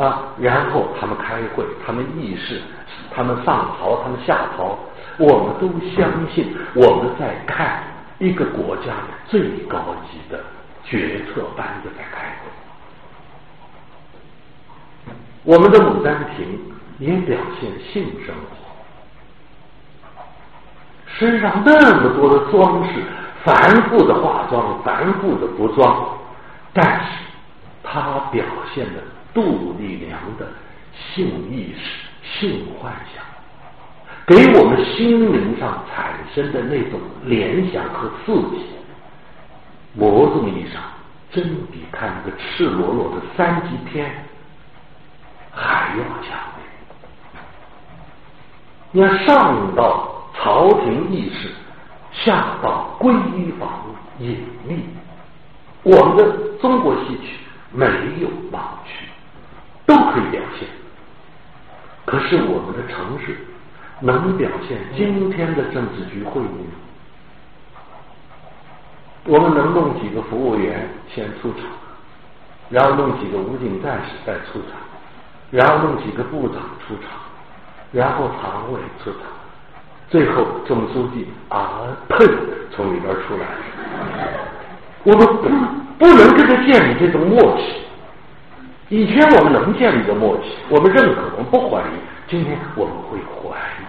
啊，然后他们开会，他们议事，他们上朝，他们下朝，我们都相信我们在看一个国家的最高级的决策班子在开。我们的《牡丹亭》也表现性生活，身上那么多的装饰，繁复的化妆，繁复的服装，但是它表现的杜丽娘的性意识、性幻想，给我们心灵上产生的那种联想和刺激，某种意义上，真比看那个赤裸裸的三级片还要强。你要上到。朝廷议事，下到闺房隐秘，我们的中国戏曲没有盲区，都可以表现。可是我们的城市能表现今天的政治局会议吗？我们能弄几个服务员先出场，然后弄几个武警战士再出场，然后弄几个部长出场，然后常委出场。最后，总书记啊，砰，从里边出来。我们不不能跟他建立这种默契。以前我们能建立的默契，我们认可，我们不怀疑。今天我们会怀疑。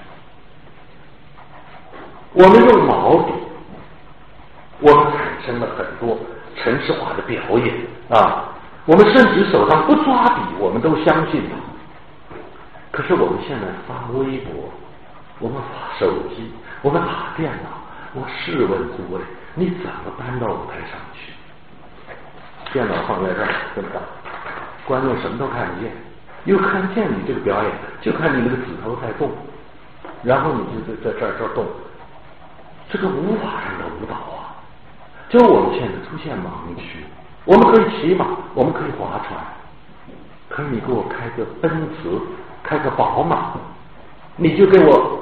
我们用毛笔，我们产生了很多城市化的表演啊。我们甚至手上不抓笔，我们都相信他。可是我们现在发微博。我们发手机，我们打电脑。我试问诸位，你怎么搬到舞台上去？电脑放在这儿，怎么大？观众什么都看不见，又看不见你这个表演，就看你那个指头在动，然后你就在在这儿这动，这个无法让的舞蹈啊！就我们现在出现盲区，我们可以骑马，我们可以划船，可是你给我开个奔驰，开个宝马，你就给我。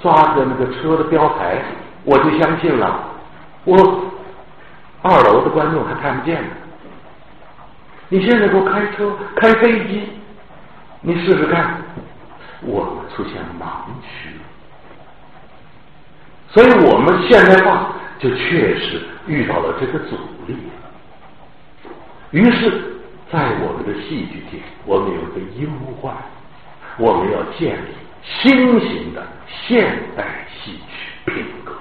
抓着那个车的标牌，我就相信了。我二楼的观众还看不见呢。你现在给我开车、开飞机，你试试看，我们出现盲区。所以我们现代化就确实遇到了这个阻力。于是，在我们的戏剧界，我们有个忧患，我们要建立。新型的现代戏曲品格，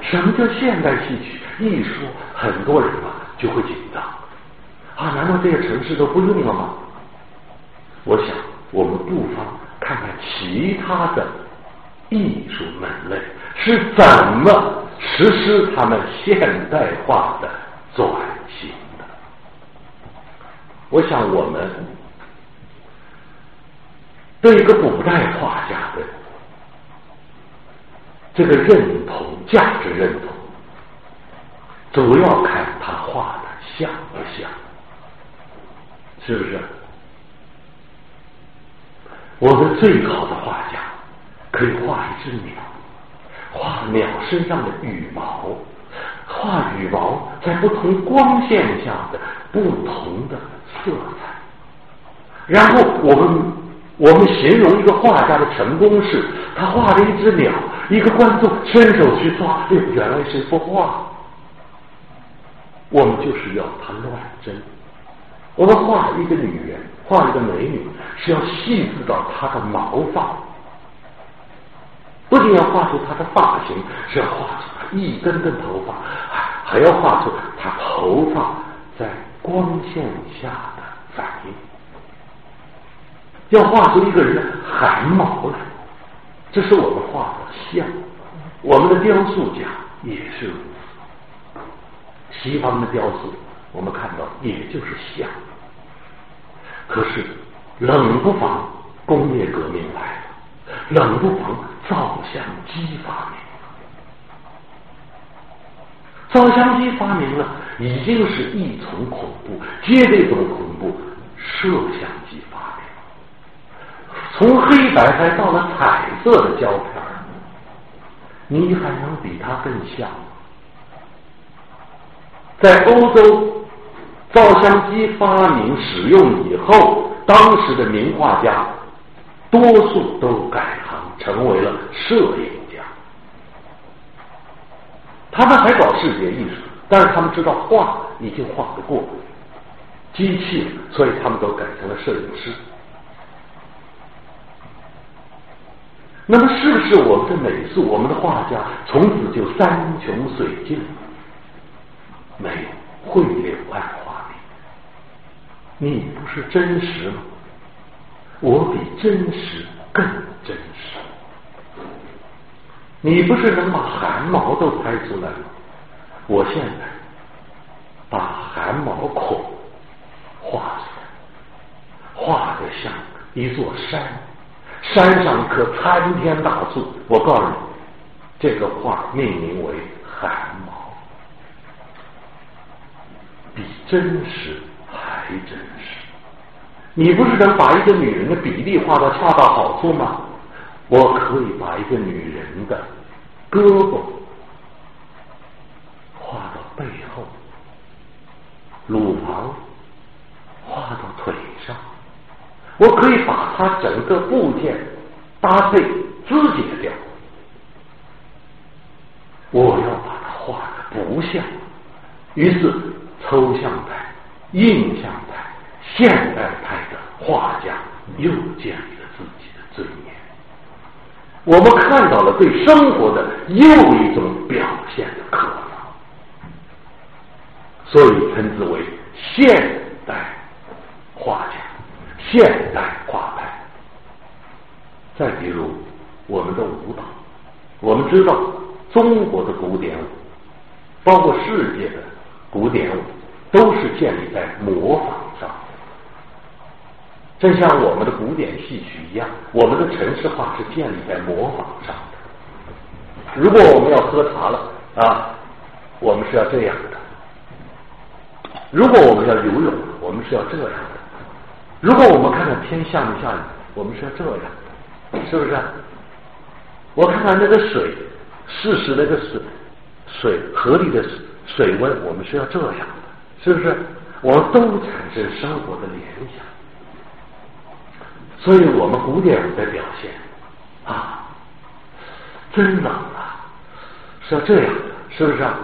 什么叫现代戏曲？一说，很多人啊就会紧张啊！难道这些城市都不用了吗？我想，我们不妨看看其他的艺术门类是怎么实施他们现代化的转型的。我想，我们。对一个古代画家的这个认同、价值认同，主要看他画的像不像，是不是？我们最好的画家可以画一只鸟，画鸟身上的羽毛，画羽毛在不同光线下的不同的色彩，然后我们。我们形容一个画家的成功是，他画了一只鸟，一个观众伸手去抓，哎，原来是一幅画。我们就是要他乱真。我们画一个女人，画一个美女，是要细致到她的毛发，不仅要画出他的发型，是要画出一根根头发，还要画出他头发在光线下的反应。要画出一个人的汗毛来，这是我们画的像。我们的雕塑家也是如此。西方的雕塑，我们看到也就是像。可是冷不防工业革命来了，冷不防照相机发明。照相机发明了，已经是一重恐怖，接着一重恐怖，摄像机发明。从黑白拍到了彩色的胶片你还能比它更像吗？在欧洲，照相机发明使用以后，当时的名画家多数都改行成为了摄影家。他们还搞视觉艺术，但是他们知道画已经画不过机器，所以他们都改成了摄影师。那么，是不是我们的美术、我们的画家从此就山穷水尽？没有，绘柳暗花明。你不是真实吗？我比真实更真实。你不是能把汗毛都拍出来吗？我现在把汗毛孔画出来，画的像一座山。山上棵参天大树，我告诉你，这个画命名为汗毛，比真实还真实。你不是能把一个女人的比例画到恰到好处吗？我可以把一个女人的胳膊画到背后，乳房画到腿上。我可以把它整个部件搭配肢解掉，我要把它画的不像。于是，抽象派、印象派、现代派的画家又建立了自己的尊严。我们看到了对生活的又一种表现的可能，所以称之为现代画家。现代画派，再比如我们的舞蹈，我们知道中国的古典舞，包括世界的古典舞，都是建立在模仿上。正像我们的古典戏曲一样，我们的城市化是建立在模仿上的。如果我们要喝茶了啊，我们是要这样的；如果我们要游泳，我们是要这样的。如果我们看看天下没下雨，我们是要这样的，是不是？我看看那个水，事实那个水水河里的水温，我们是要这样的，是不是？我们都产生生活的联想，所以我们古典舞的表现啊，真冷啊，是要这样，是不是啊？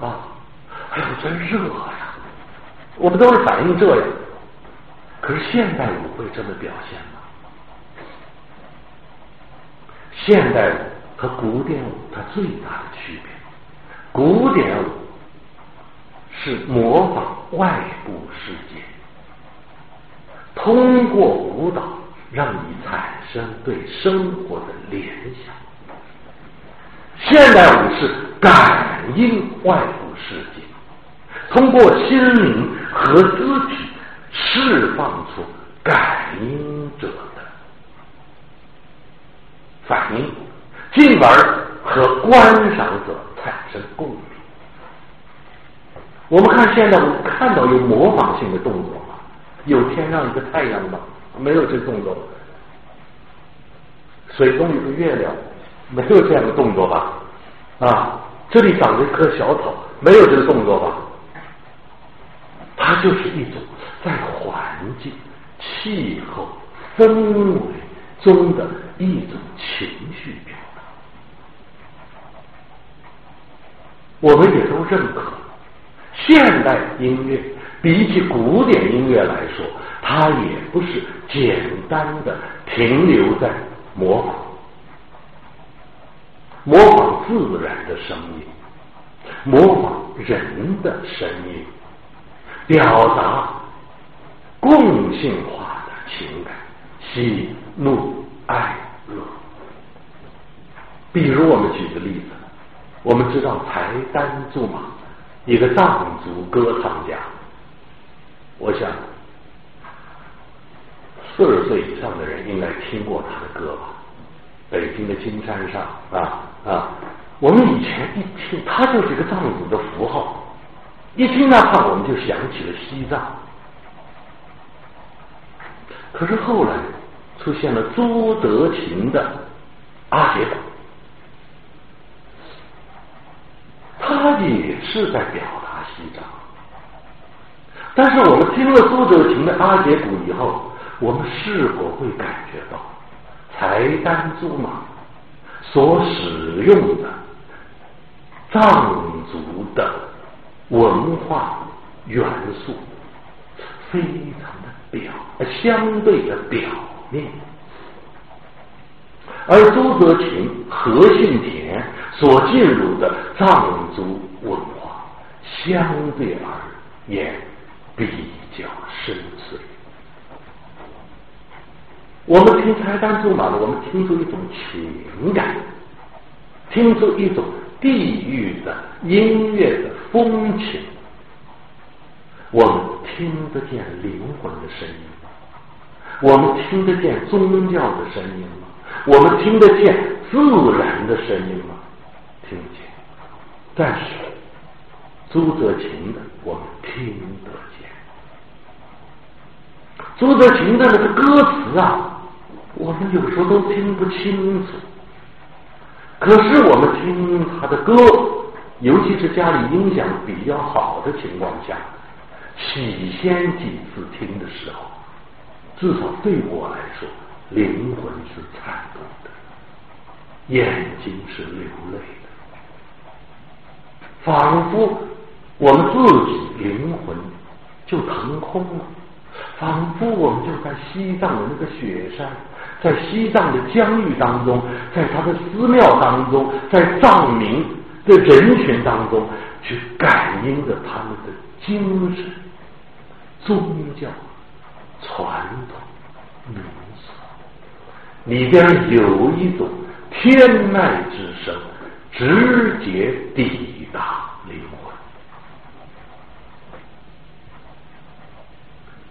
啊，哎呦，真热呀！我们都是反映这样。可是现代舞会这么表现吗？现代舞和古典舞它最大的区别，古典舞是模仿外部世界，通过舞蹈让你产生对生活的联想；现代舞是感应外部世界，通过心灵和肢体。释放出感应者的反应，进而和观赏者产生共鸣。我们看现在，我们看到有模仿性的动作吗？有天上一个太阳吗？没有这动作。水中有个月亮，没有这样的动作吧？啊，这里长着一棵小草，没有这个动作吧？它就是一种。在环境、气候、氛围中的一种情绪表达，我们也都认可。现代音乐比起古典音乐来说，它也不是简单的停留在模仿、模仿自然的声音，模仿人的声音，表达。共性化的情感，喜怒哀乐。比如，我们举个例子，我们知道柴丹朱马，一个藏族歌唱家。我想，四十岁以上的人应该听过他的歌吧？北京的金山上啊啊！我们以前一听，他就是一个藏族的符号，一听那话，我们就想起了西藏。可是后来出现了朱德琴的阿姐鼓，他也是在表达西藏。但是我们听了朱德琴的阿姐鼓以后，我们是否会感觉到柴丹朱马所使用的藏族的文化元素非常的？表相对的表面，而朱德群、何信田所进入的藏族文化，相对而言比较深邃。我们听柴丹祖玛的，我们听出一种情感，听出一种地域的音乐的风情。我们听得见灵魂的声音吗？我们听得见宗教的声音吗？我们听得见自然的声音吗？听不见。但是朱德琴的，我们听得见。朱德琴的那个歌词啊，我们有时候都听不清楚。可是我们听他的歌，尤其是家里音响比较好的情况下。起先几次听的时候，至少对我来说，灵魂是颤动的，眼睛是流泪的，仿佛我们自己灵魂就腾空了，仿佛我们就在西藏的那个雪山，在西藏的疆域当中，在他的寺庙当中，在藏民的人群当中，去感应着他们的精神。宗教传统民俗里边有一种天籁之声，直接抵达灵魂。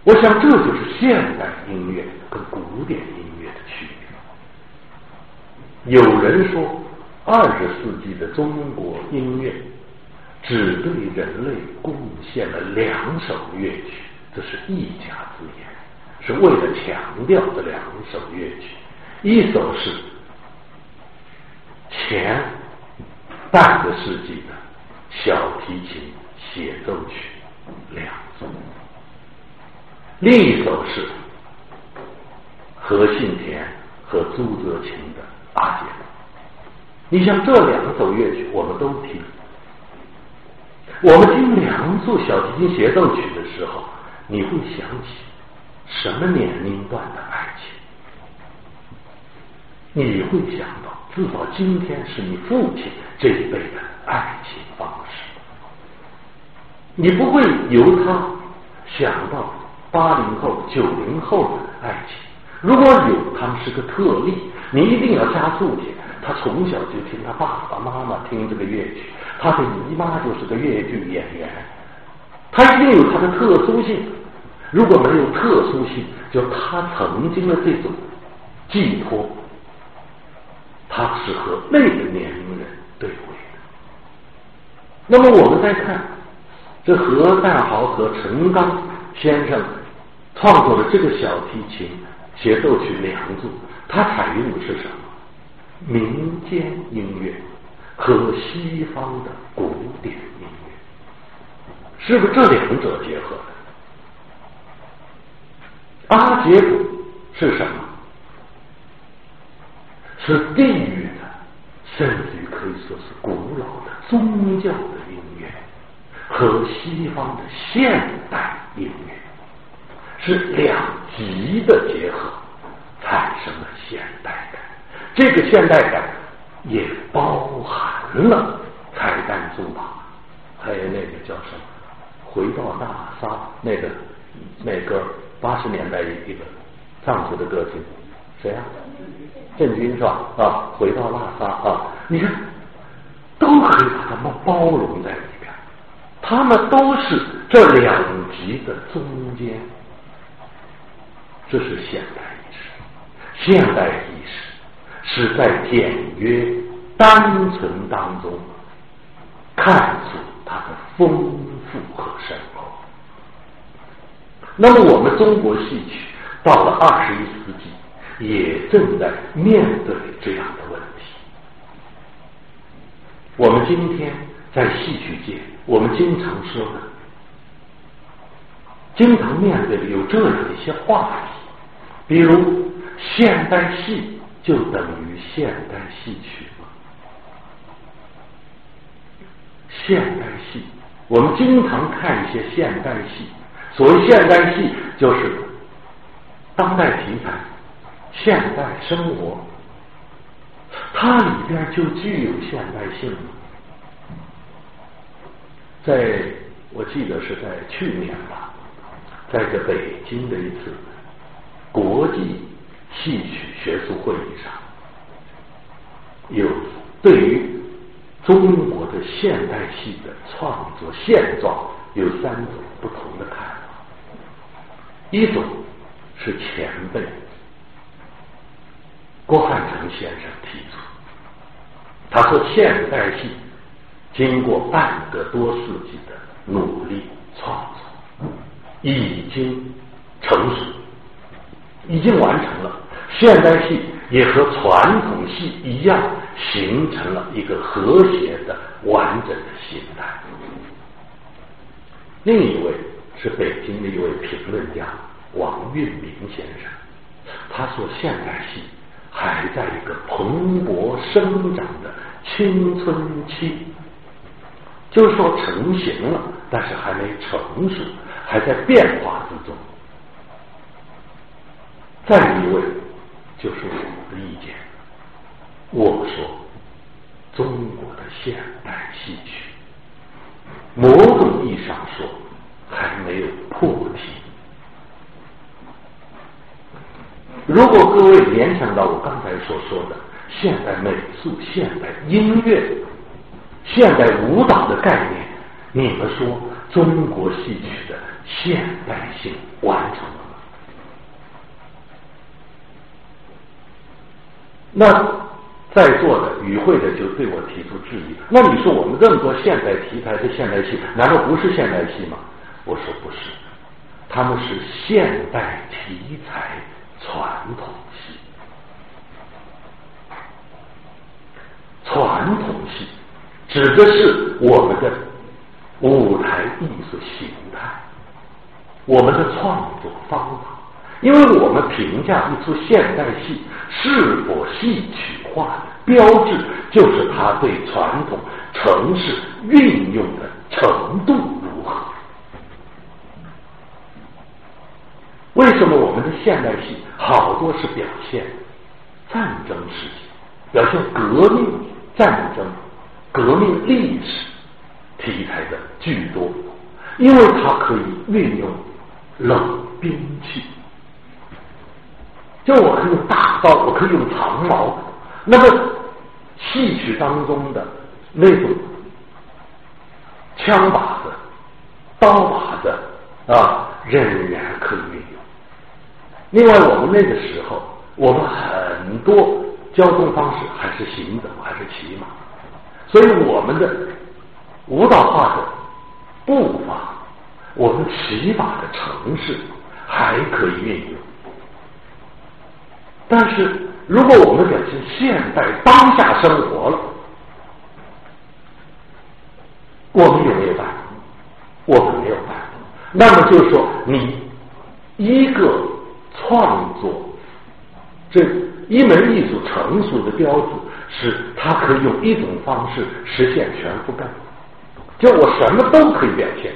我想，这就是现代音乐跟古典音乐。有人说，二十世纪的中国音乐只对人类贡献了两首乐曲。这是一家之言，是为了强调这两首乐曲。一首是前半个世纪的小提琴协奏曲《两奏》，另一首是何信田和朱德勤的《阿姐》。你像这两首乐曲，我们都听。我们听两组小提琴协奏曲的时候。你会想起什么年龄段的爱情？你会想到，至少今天是你父亲这一辈的爱情方式。你不会由他想到八零后、九零后的爱情。如果有，他们是个特例。你一定要加注点，他从小就听他爸爸妈妈听这个乐曲，他的姨妈就是个越剧演员，他一定有他的特殊性。如果没有特殊性，就他曾经的这种寄托，他是和那个年龄人对位的。那么我们再看这何大豪和陈刚先生创作的这个小提琴协奏曲《梁祝》，它采用的是什么？民间音乐和西方的古典音乐，是不是这两者结合的？阿杰鼓是什么？是地域的，甚至于可以说是古老的宗教的音乐，和西方的现代音乐是两极的结合，产生了现代感。这个现代感也包含了彩蛋珠宝，还有那个叫什么？回到大沙那个那个。八十年代一个藏族的歌星，谁啊？郑钧是吧？啊，回到拉萨啊，你看，都可以把他们包容在里边，他们都是这两极的中间，这是现代意识。现代意识是在简约单纯当中看出它的丰富和深厚。那么，我们中国戏曲到了二十一世纪，也正在面对这样的问题。我们今天在戏曲界，我们经常说的，经常面对的有这样的一些话题，比如现代戏就等于现代戏曲吗？现代戏，我们经常看一些现代戏。所谓现代戏，就是当代题材、现代生活它里边就具有现代性了。在我记得是在去年吧，在这北京的一次国际戏曲学术会议上，有对于中国的现代戏的创作现状有三种不同的看法。一种是前辈郭汉成先生提出，他说现代戏经过半个多世纪的努力创作，已经成熟，已经完成了。现代戏也和传统戏一样，形成了一个和谐的、完整的形态。另一位是北京的一位评论家王运明先生，他说现代戏还在一个蓬勃生长的青春期，就是说成型了，但是还没成熟，还在变化之中。再一位就是我的意见，我说中国的现代戏曲。某种意义上说，还没有破题。如果各位联想到我刚才所说的现代美术、现代音乐、现代舞蹈的概念，你们说中国戏曲的现代性完成了吗？那？在座的与会的就对我提出质疑。那你说我们这么多现代题材的现代戏，难道不是现代戏吗？我说不是，他们是现代题材传统戏。传统戏指的是我们的舞台艺术形态，我们的创作方法。因为我们评价一出现代戏是否戏曲化的标志，就是他对传统程式运用的程度如何。为什么我们的现代戏好多是表现战争时期，表现革命战争、革命历史题材的居多？因为它可以运用冷兵器。就我可以用大刀，我可以用长矛，那么戏曲当中的那种枪把子、刀把子啊，仍然可以运用。另外，我们那个时候，我们很多交通方式还是行走，还是骑马，所以我们的舞蹈化的步伐，我们骑马的城市还可以运用。但是，如果我们表现现代当下生活了，我们有没有办法？我们没有办法。那么就是说，你一个创作这一门艺术成熟的标志，是它可以用一种方式实现全覆盖，就我什么都可以表现。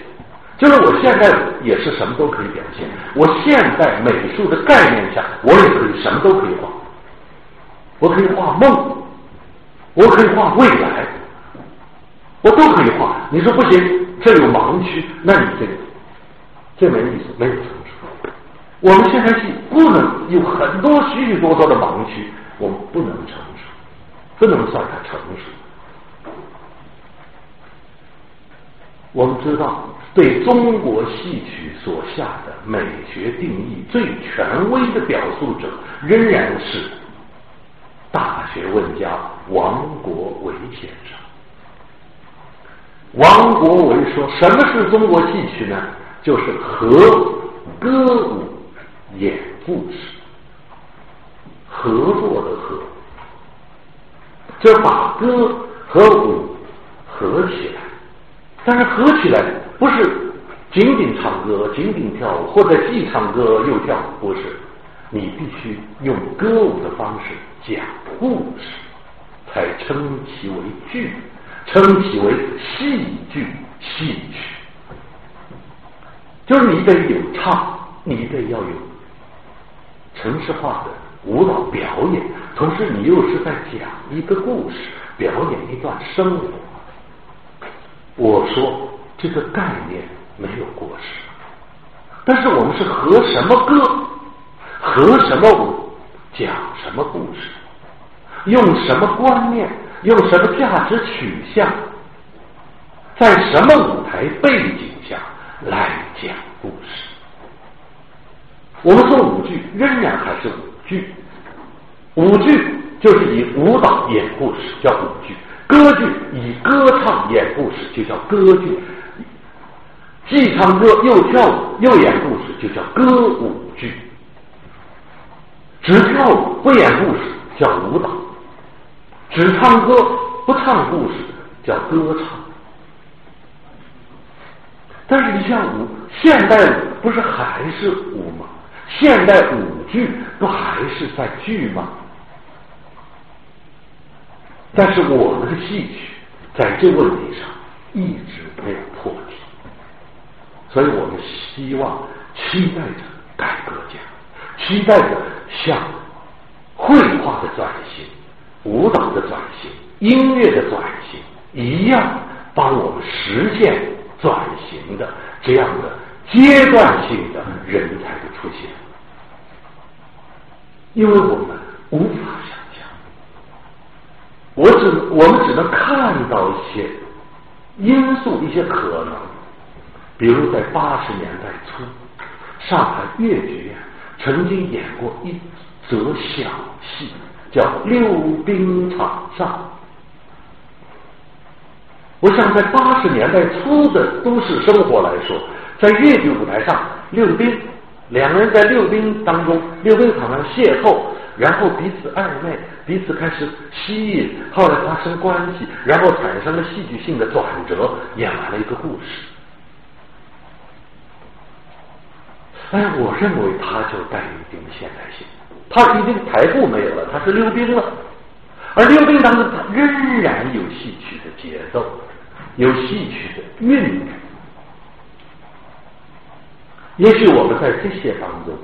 就是我现在也是什么都可以表现。我现代美术的概念下，我也可以什么都可以画。我可以画梦，我可以画未来，我都可以画。你说不行，这有盲区，那你这个这没意思没有成熟。我们现在戏不能有很多许许多多的盲区，我们不能成熟，不能算它成熟。我们知道。对中国戏曲所下的美学定义最权威的表述者，仍然是大学问家王国维先生。王国维说：“什么是中国戏曲呢？就是和歌舞演故事，合作的合，就把歌和舞合起来。但是合起来。”不是仅仅唱歌、仅仅跳舞，或者既唱歌又跳舞，不是。你必须用歌舞的方式讲故事，才称其为剧，称其为戏剧戏曲。就是你得有唱，你得要有城市化的舞蹈表演，同时你又是在讲一个故事，表演一段生活。我说这个概念没有过时，但是我们是和什么歌，和什么舞，讲什么故事，用什么观念，用什么价值取向，在什么舞台背景下来讲故事。我们说舞剧仍然还是舞剧，舞剧就是以舞蹈演故事，叫舞剧。歌剧以歌唱演故事就叫歌剧，既唱歌又跳舞又演故事就叫歌舞剧。只跳舞不演故事叫舞蹈，只唱歌不唱故事叫歌唱。但是你像舞，现代舞不是还是舞吗？现代舞剧不还是在剧吗？但是我们的戏曲在这问题上一直没有破题，所以我们希望期待着改革家，期待着像绘画的转型、舞蹈的转型、音乐的转型一样，帮我们实现转型的这样的阶段性的人才的出现，因为我们无法想。我只我们只能看到一些因素，一些可能，比如在八十年代初，上海越剧院曾经演过一则小戏，叫《溜冰场上》。我想在八十年代初的都市生活来说，在越剧舞台上溜冰，两个人在溜冰当中，溜冰场上邂逅。然后彼此暧昧，彼此开始吸引，后来发生关系，然后产生了戏剧性的转折，演完了一个故事。哎，我认为他就带有一定的现代性，它已经台步没有了，他是溜冰了，而溜冰当中它仍然有戏曲的节奏，有戏曲的韵律。也许我们在这些当中，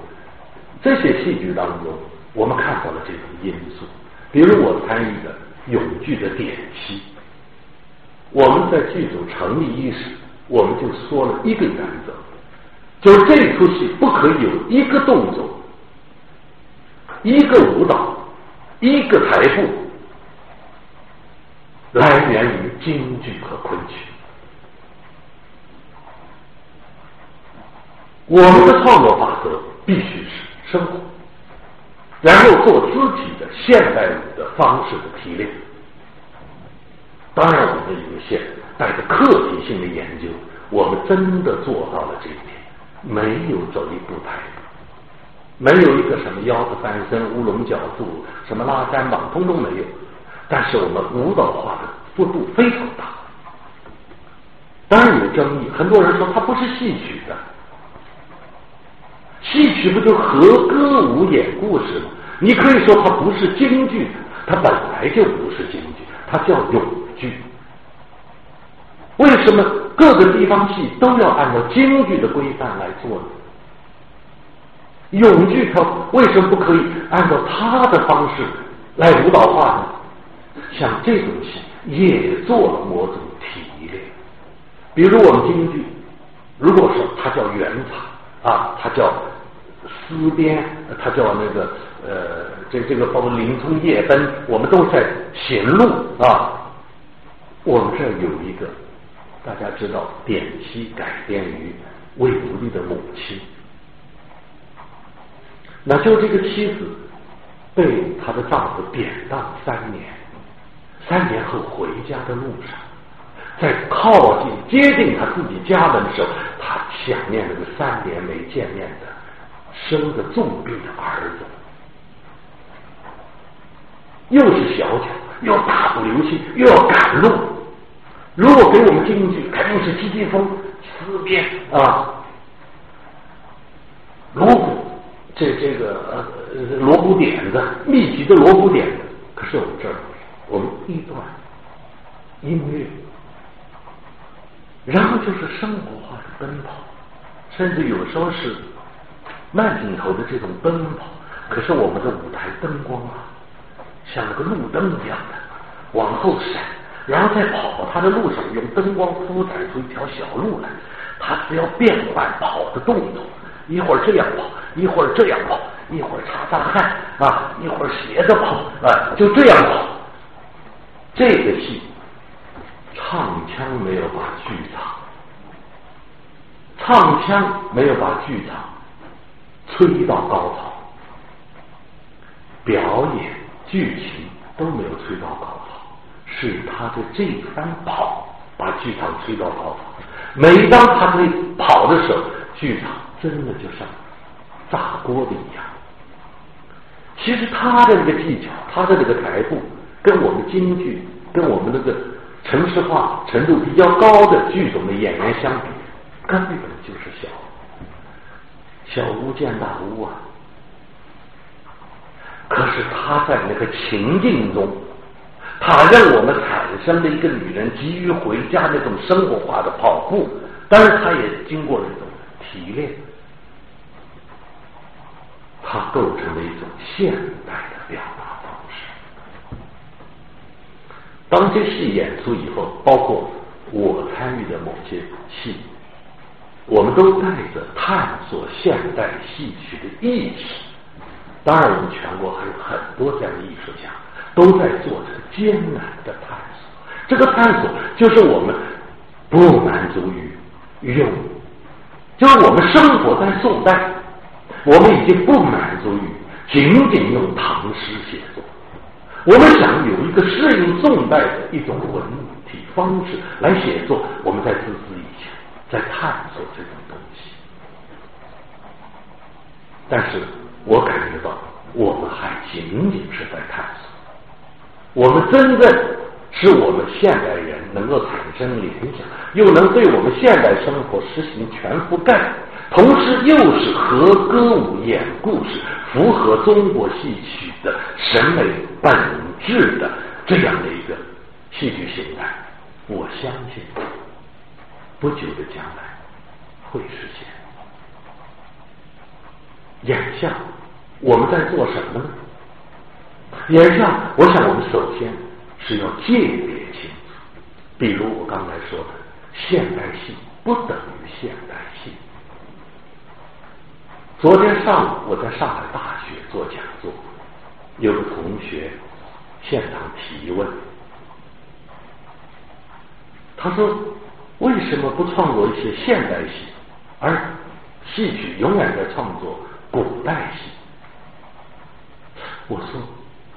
这些戏剧当中。我们看到了这种因素，比如我参与的永剧的典期，我们在剧组成立伊始，我们就说了一个原则，就是这出戏不可以有一个动作、一个舞蹈、一个台步来源于京剧和昆曲。我们的创作法则必须是生活。然后做肢体的现代舞的方式的提炼。当然，我们有些带着课题性的研究，我们真的做到了这一点，没有走一步台，没有一个什么腰子翻身、乌龙脚步、什么拉山膀，通通没有。但是我们舞蹈化的幅度非常大，当然有争议。很多人说它不是戏曲的。戏曲不就和歌舞演故事吗？你可以说它不是京剧，它本来就不是京剧，它叫永剧。为什么各个地方戏都要按照京剧的规范来做呢？永剧它为什么不可以按照它的方式来舞蹈化呢？像这种戏也做了某种提炼，比如我们京剧，如果说它叫原场啊，他叫。丝边，他叫那个呃，这这个包括林冲夜奔，我们都在行路啊。我们这有一个，大家知道，典妻改编于魏无力的母亲，那就这个妻子被她的丈夫典当三年，三年后回家的路上，在靠近接近他自己家门的时候，他想念那个三年没见面的。生着重病的儿子，又是小巧，又大步流星，又要赶路。如果给我们京剧，肯定是急急风、丝边啊，锣鼓，这这个呃锣鼓点子，密集的锣鼓点子。可是我们这儿，我们一段音乐，然后就是生活化的奔跑，甚至有时候是。慢镜头的这种奔跑，可是我们的舞台灯光啊，像那个路灯一样的往后闪，然后在跑他的路上，用灯光铺展出一条小路来。他只要变换跑的动作，一会儿这样跑，一会儿这样跑，一会儿擦擦汗啊，一会儿斜着跑啊，就这样跑。这个戏唱腔没有把剧场，唱腔没有把剧场吹到高潮，表演剧情都没有吹到高潮，是他的这番跑把剧场吹到高潮。每当他可以跑的时候，剧场真的就像炸锅的一样。其实他的这个技巧，他的这个台步，跟我们京剧，跟我们那个城市化程度比较高的剧种的演员相比，根本就是小小巫见大巫啊。可是他在那个情境中。他让我们产生了一个女人急于回家那种生活化的跑步，但是他也经过了一种提炼，它构成了一种现代的表达方式。当这戏演出以后，包括我参与的某些戏，我们都带着探索现代戏曲的意识。当然，我们全国还有很多这样的艺术家。都在做着艰难的探索，这个探索就是我们不满足于用，就是我们生活在宋代，我们已经不满足于仅仅用唐诗写作，我们想有一个适应宋代的一种文体方式来写作，我们在孜孜以前，在探索这种东西，但是我感觉到我们还仅仅是在探索。我们真正使我们现代人能够产生联想，又能对我们现代生活实行全覆盖，同时又是和歌舞演故事符合中国戏曲的审美本质的这样的一个戏剧形态，我相信不久的将来会实现。眼下我们在做什么呢？眼下，我想我们首先是要鉴别清楚。比如我刚才说的，现代戏不等于现代戏。昨天上午我在上海大学做讲座，有个同学现场提问，他说：“为什么不创作一些现代戏，而戏曲永远在创作古代戏？”我说。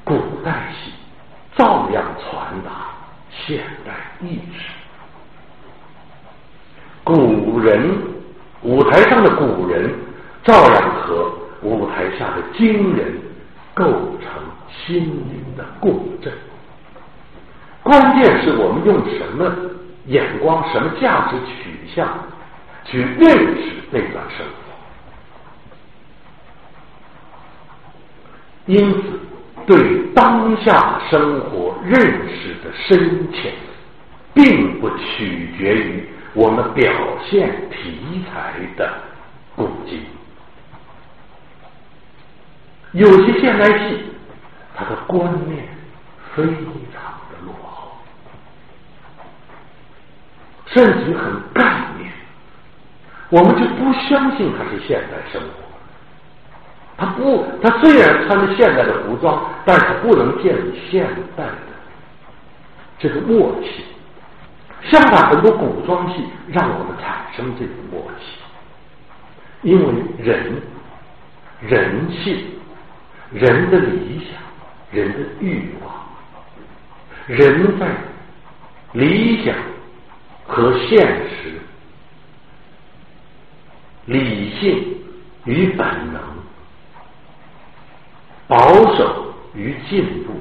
古代戏照样传达现代意识。古人舞台上的古人，照样和舞台下的惊人构成心灵的共振。关键是我们用什么眼光、什么价值取向去认识那段生活。因此。对当下生活认识的深浅，并不取决于我们表现题材的古今。有些现代戏，它的观念非常的落后，甚至很概念，我们就不相信它是现代生活。他不，他虽然穿着现代的服装，但是不能建立现代的这个默契。相反，很多古装戏让我们产生这种默契，因为人、人性、人的理想、人的欲望，人在理想和现实、理性与本能。保守与进步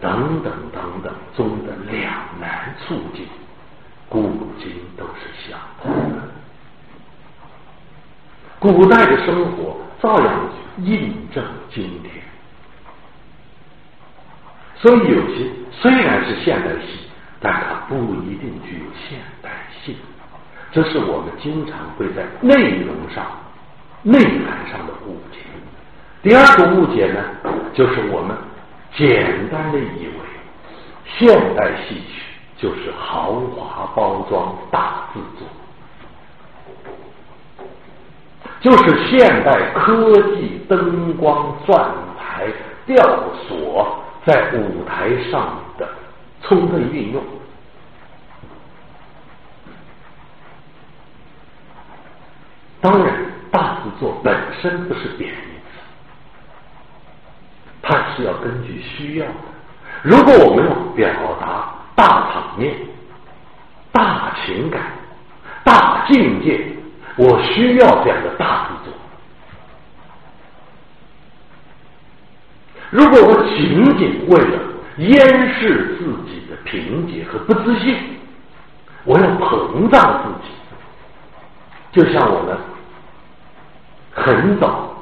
等等等等中的两难处境，古今都是相通的。古代的生活照样印证今天，所以有些虽然是现代戏，但它不一定具有现代性。这是我们经常会在内容上、内涵上的误解。第二个误解呢，就是我们简单的以为现代戏曲就是豪华包装、大制作，就是现代科技灯光、转台、吊索在舞台上的充分运用。当然，大制作本身不是贬义词，它是要根据需要的。如果我们要表达大场面、大情感、大境界，我需要这样的大制作。如果我仅仅为了掩饰自己的贫瘠和不自信，我要膨胀自己，就像我们。很早，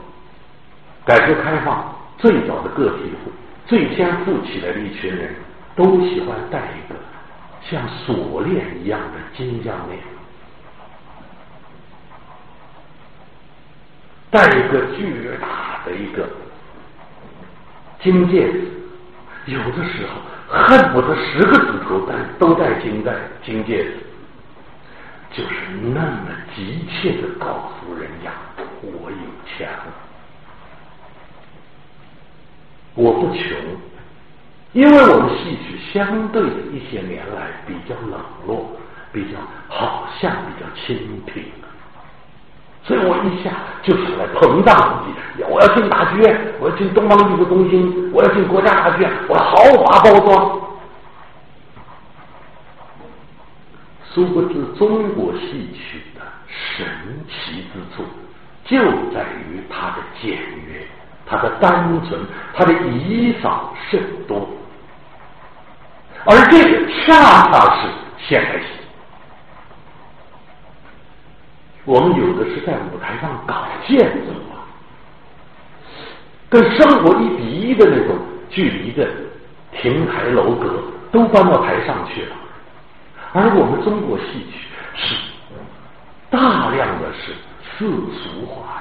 改革开放最早的个体户，最先富起来的一群人，都喜欢戴一个像锁链一样的金项链，戴一个巨大的一个金戒指，有的时候恨不得十个指头戴都戴金戴金戒指，就是那么急切的告诉人家。我有钱了，我不穷，因为我们戏曲相对的一些年来比较冷落，比较好像比较清贫，所以我一下就想来膨胀自己，我要进大剧院，我要进东方艺术中心，我要进国家大剧院，我要豪华包装。殊不知中国戏曲的神奇之处。就在于它的简约，它的单纯，它的以少胜多，而这个恰恰是现代戏。我们有的是在舞台上搞建筑啊，跟生活一比一的那种距离的亭台楼阁都搬到台上去了，而我们中国戏曲是大量的是。世俗化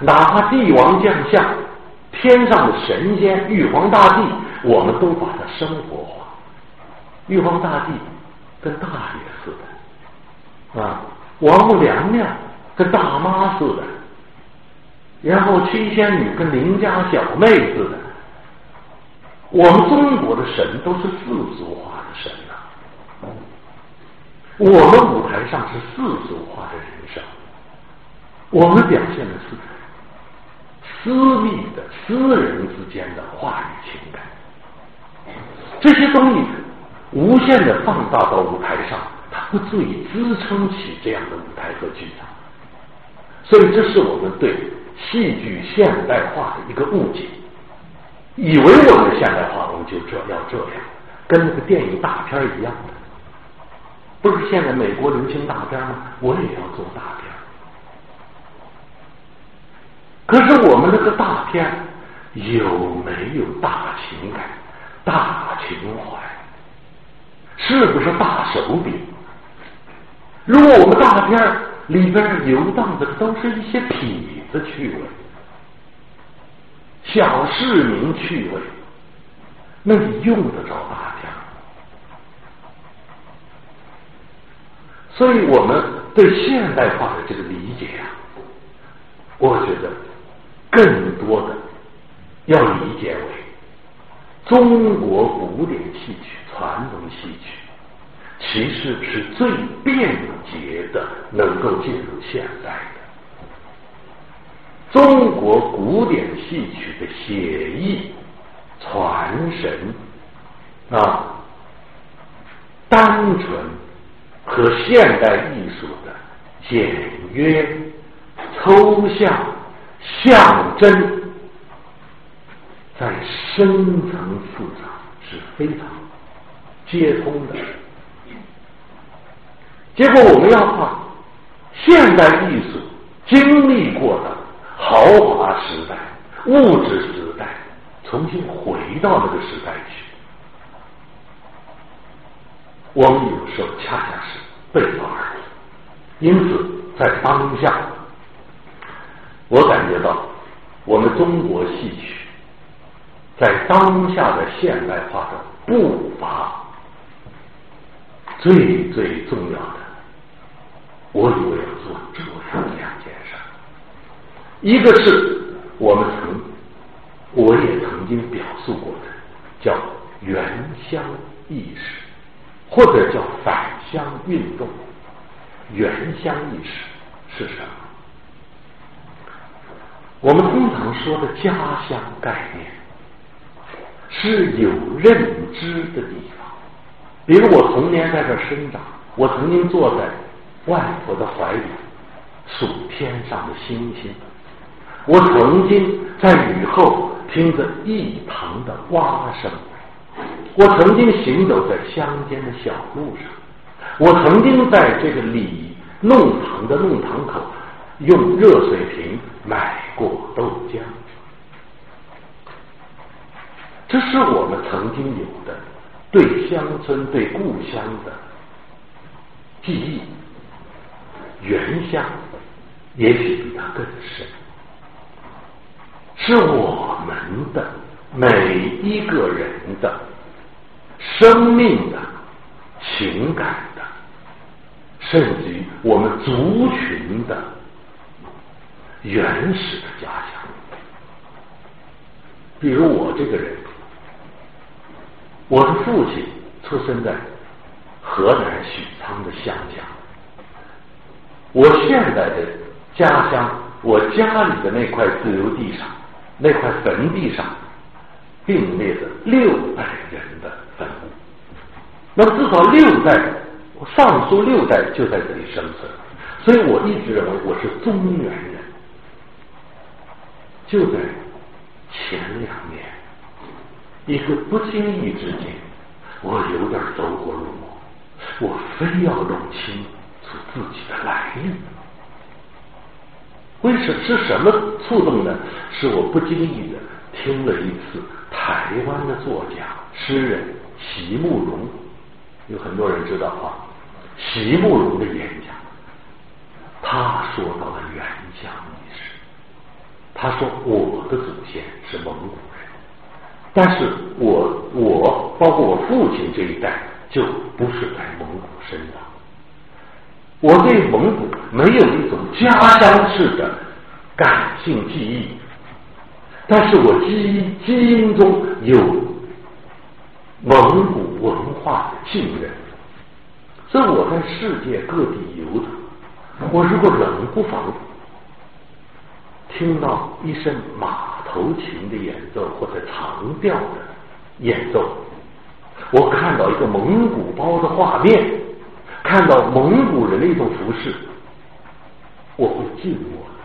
的，哪怕帝王将相、天上的神仙、玉皇大帝，我们都把它生活化。玉皇大帝跟大爷似的，啊，王母娘娘跟大妈似的，然后七仙女跟邻家小妹似的。我们中国的神都是世俗化的神呐，我们舞台上是世俗化的人生。我们表现的是私密的、私人之间的话语情感，这些东西无限的放大到舞台上，它不足以支撑起这样的舞台和剧场。所以，这是我们对戏剧现代化的一个误解，以为我们现代化，我们就这要这样，跟那个电影大片一样的。不是现在美国流行大片吗？我也要做大片。可是我们那个大片有没有大情感、大情怀？是不是大手笔？如果我们大片儿里边游荡的都是一些痞子趣味、小市民趣味，那你用得着大片？所以我们对现代化的这个理解啊，我觉得。更多的要理解为中国古典戏曲、传统戏曲，其实是最便捷的，能够进入现代的。中国古典戏曲的写意、传神啊，单纯和现代艺术的简约、抽象。象征在深层次上是非常接通的。结果我们要把现代艺术经历过的豪华时代、物质时代，重新回到那个时代去。我们有时候恰恰是背道而驰。因此，在当下。我感觉到，我们中国戏曲在当下的现代化的步伐，最最重要的，我以为要做这样两件事：一个是我们曾，我也曾经表述过的，叫原乡意识，或者叫返乡运动。原乡意识是什么？我们通常说的家乡概念是有认知的地方。比如我童年在这生长，我曾经坐在外婆的怀里数天上的星星，我曾经在雨后听着一旁的蛙声，我曾经行走在乡间的小路上。我曾经在这个里弄堂的弄堂口用热水瓶买过豆浆，这是我们曾经有的对乡村、对故乡的记忆。原乡也许比它更深，是我们的每一个人的生命的情感的。甚至于我们族群的原始的家乡，比如我这个人，我的父亲出生在河南许昌的乡下，我现在的家乡，我家里的那块自由地上，那块坟地上并列着六代人的坟墓，那么至少六代。上书六代就在这里生存，所以我一直认为我是中原人。就在前两年，一个不经意之间，我有点走火入魔，我非要弄清是自己的来历。为什是什么触动呢？是我不经意的听了一次台湾的作家诗人席慕容，有很多人知道啊。席慕容的演讲，他说到了原乡历史。他说我的祖先是蒙古人，但是我我包括我父亲这一代就不是在蒙古生长。我对蒙古没有一种家乡式的感性记忆，但是我基因基因中有蒙古文化的浸润。所以我在世界各地游荡，我如果冷不防听到一声马头琴的演奏或者长调的演奏，我看到一个蒙古包的画面，看到蒙古人的一种服饰，我会静默的、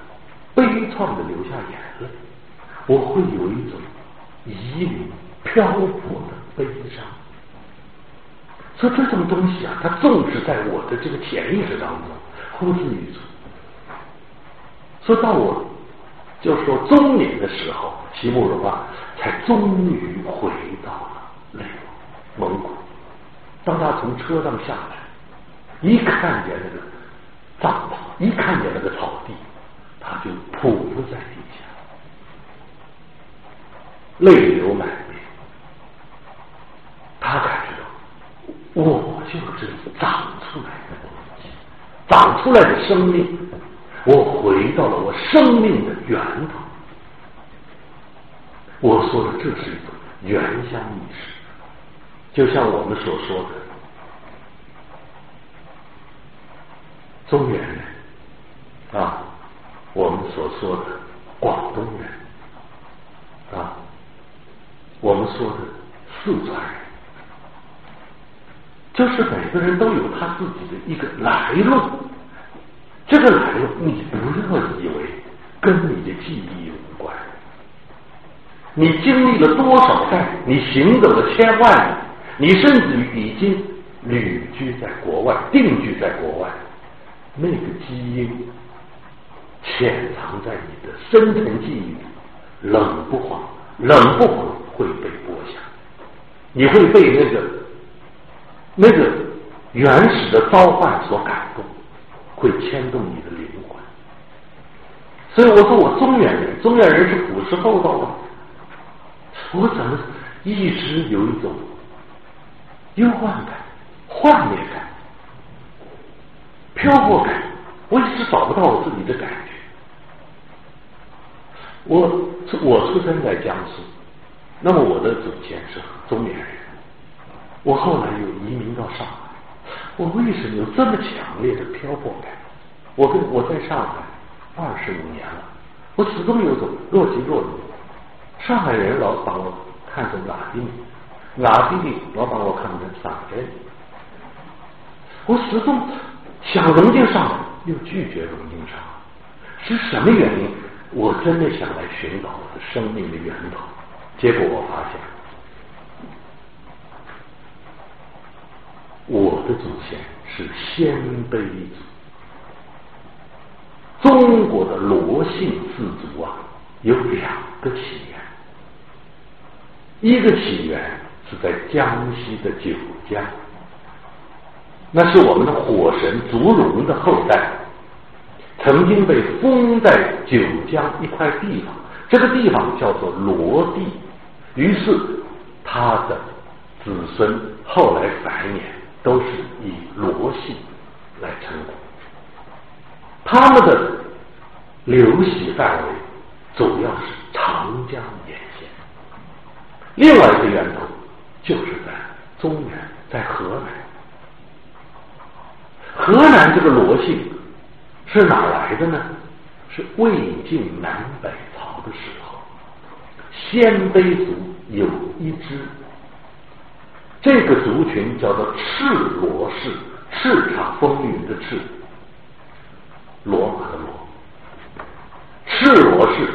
悲怆的流下眼泪，我会有一种遗零漂泊的悲伤。说这种东西啊，它种植在我的这个潜意识当中，呼之欲出。说到我，就是说中年的时候，席慕容啊，才终于回到了内蒙古。当他从车上下来，一看见那个帐篷，一看见那个草地，他就匍匐在地下，泪流满面。他感觉到。我就是长出来的东西，长出来的生命，我回到了我生命的源头。我说的这是一种原乡意识，就像我们所说的中原人啊，我们所说的广东人啊，我们说的四川人。就是每个人都有他自己的一个来路，这个来路你不要以为跟你的记忆无关。你经历了多少代，你行走了千万里，你甚至于已经旅居在国外、定居在国外，那个基因潜藏在你的深层记忆里，冷不防、冷不防会被剥下，你会被那个。那个原始的召唤所感动，会牵动你的灵魂。所以我说我中原人，中原人是朴实厚道的。我怎么一直有一种忧患感、幻灭感、漂泊感？我一直找不到我自己的感觉。我我出生在江苏，那么我的祖先是中原人。我后来又移民到上海，我为什么有这么强烈的漂泊感？我跟我在上海二十五年了，我始终有种若即若离。上海人老把我看成哪地，哪地老把我看成上海人。我始终想融进上，又拒绝融进上，是什么原因？我真的想来寻找我的生命的源头，结果我发现，我的祖先是鲜卑族，中国的罗姓氏族啊，有两个起源。一个起源是在江西的九江，那是我们的火神烛龙的后代，曾经被封在九江一块地方，这个地方叫做罗地，于是他的子孙后来繁衍都是以罗姓来称呼，他们的流徙范围主要是长江沿线。另外一个源头就是在中原，在河南。河南这个罗姓是哪来的呢？是魏晋南北朝的时候，鲜卑族有一支，这个族群叫做赤罗氏，叱咤风云的赤，罗马的罗，赤罗氏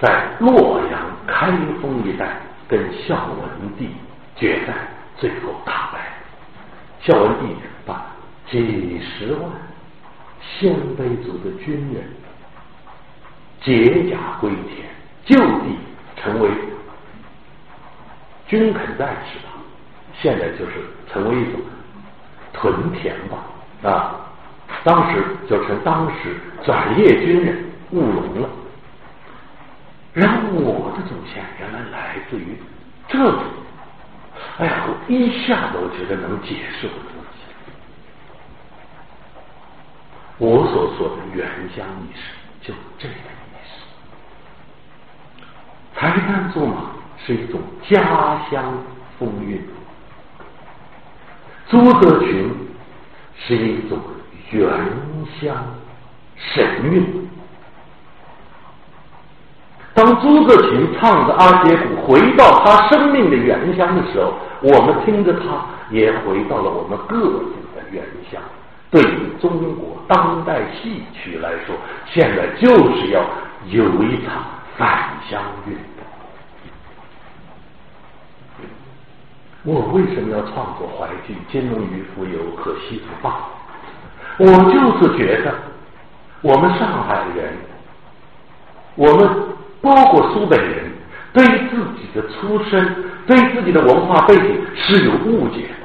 在洛阳。开封一带跟孝文帝决战，最后大败。孝文帝把几十万鲜卑族的军人解甲归田，就地成为军垦战士吧。现在就是成为一种屯田吧啊。当时就成当时转业军人务农了。然后我的祖先原来来自于这里，哎呀，我一下子我觉得能解释我自己。我所说的原乡意识，就这个意思。柴丹卓玛是一种家乡风韵，朱德群是一种原乡神韵。当朱自清唱着阿姐鼓回到他生命的原乡的时候，我们听着他也回到了我们各自的原乡。对于中国当代戏曲来说，现在就是要有一场返乡运动。我为什么要创作淮剧《金龙鱼浮游》和《西子坝》？我就是觉得，我们上海人，我们。包括苏北人对自己的出身、对自己的文化背景是有误解的。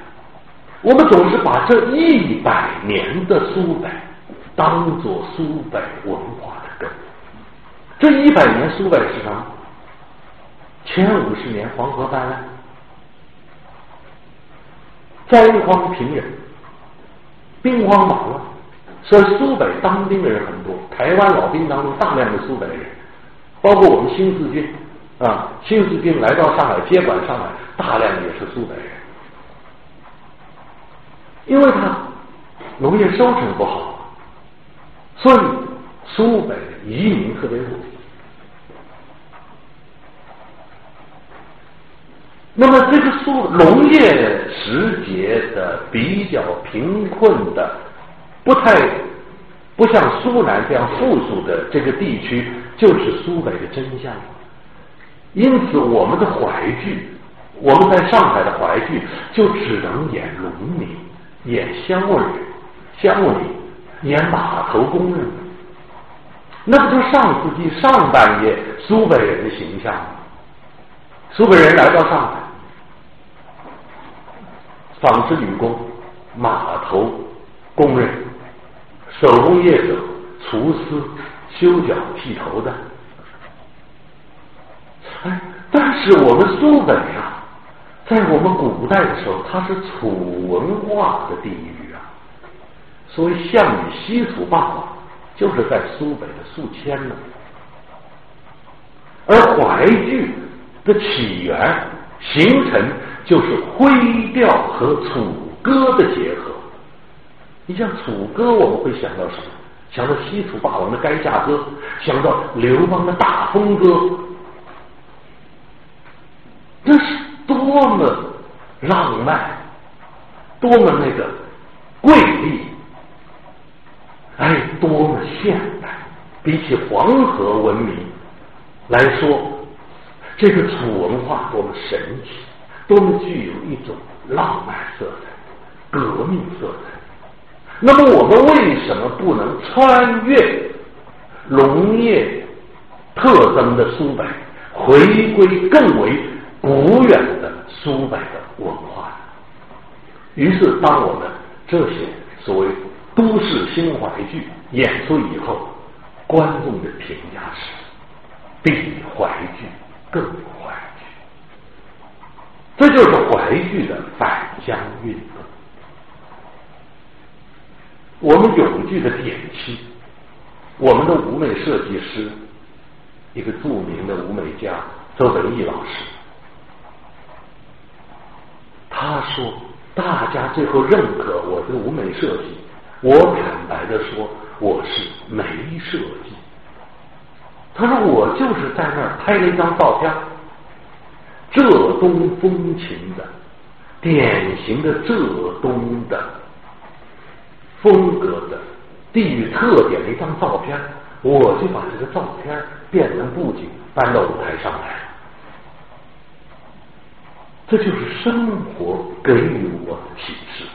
我们总是把这一百年的苏北当做苏北文化的根。这一百年苏北是什么？前五十年黄河泛滥，灾荒平原，兵荒马乱，所以苏北当兵的人很多。台湾老兵当中大量的苏北人。包括我们新四军啊，新四军来到上海接管上海，大量也是苏北人，因为他农业收成不好，所以苏北移民特别多。那么这个苏农业时节的比较贫困的，不太。不像苏南这样富庶的这个地区，就是苏北的真相。因此，我们的淮剧，我们在上海的淮剧，就只能演农民，演乡里，乡里，演码头工人。那不就上世纪上半叶苏北人的形象吗？苏北人来到上海，纺织女工、码头工人。手工业者、厨师、修脚、剃头的，哎，但是我们苏北啊，在我们古代的时候，它是楚文化的地域啊。所谓项羽西楚霸王，就是在苏北的宿迁呢。而淮剧的起源形成，就是徽调和楚歌的结合。你像楚歌，我们会想到什么？想到西楚霸王的垓下歌，想到刘邦的大风歌，这是多么浪漫，多么那个瑰丽，哎，多么现代！比起黄河文明来说，这个楚文化多么神奇，多么具有一种浪漫色彩、革命色彩。那么我们为什么不能穿越农业特征的苏北，回归更为古远苏北的文化？于是，当我们这些所谓都市新淮剧演出以后，观众的评价是比淮剧更怀剧，这就是淮剧的返乡运动。我们永剧的典期，我们的舞美设计师，一个著名的舞美家周文义老师，他说：“大家最后认可我的舞美设计，我坦白的说，我是没设计。”他说：“我就是在那儿拍了一张照片，浙东风情的，典型的浙东的。”风格的地域特点的一张照片，我就把这个照片变成布景搬到舞台上来。这就是生活给予我的启示。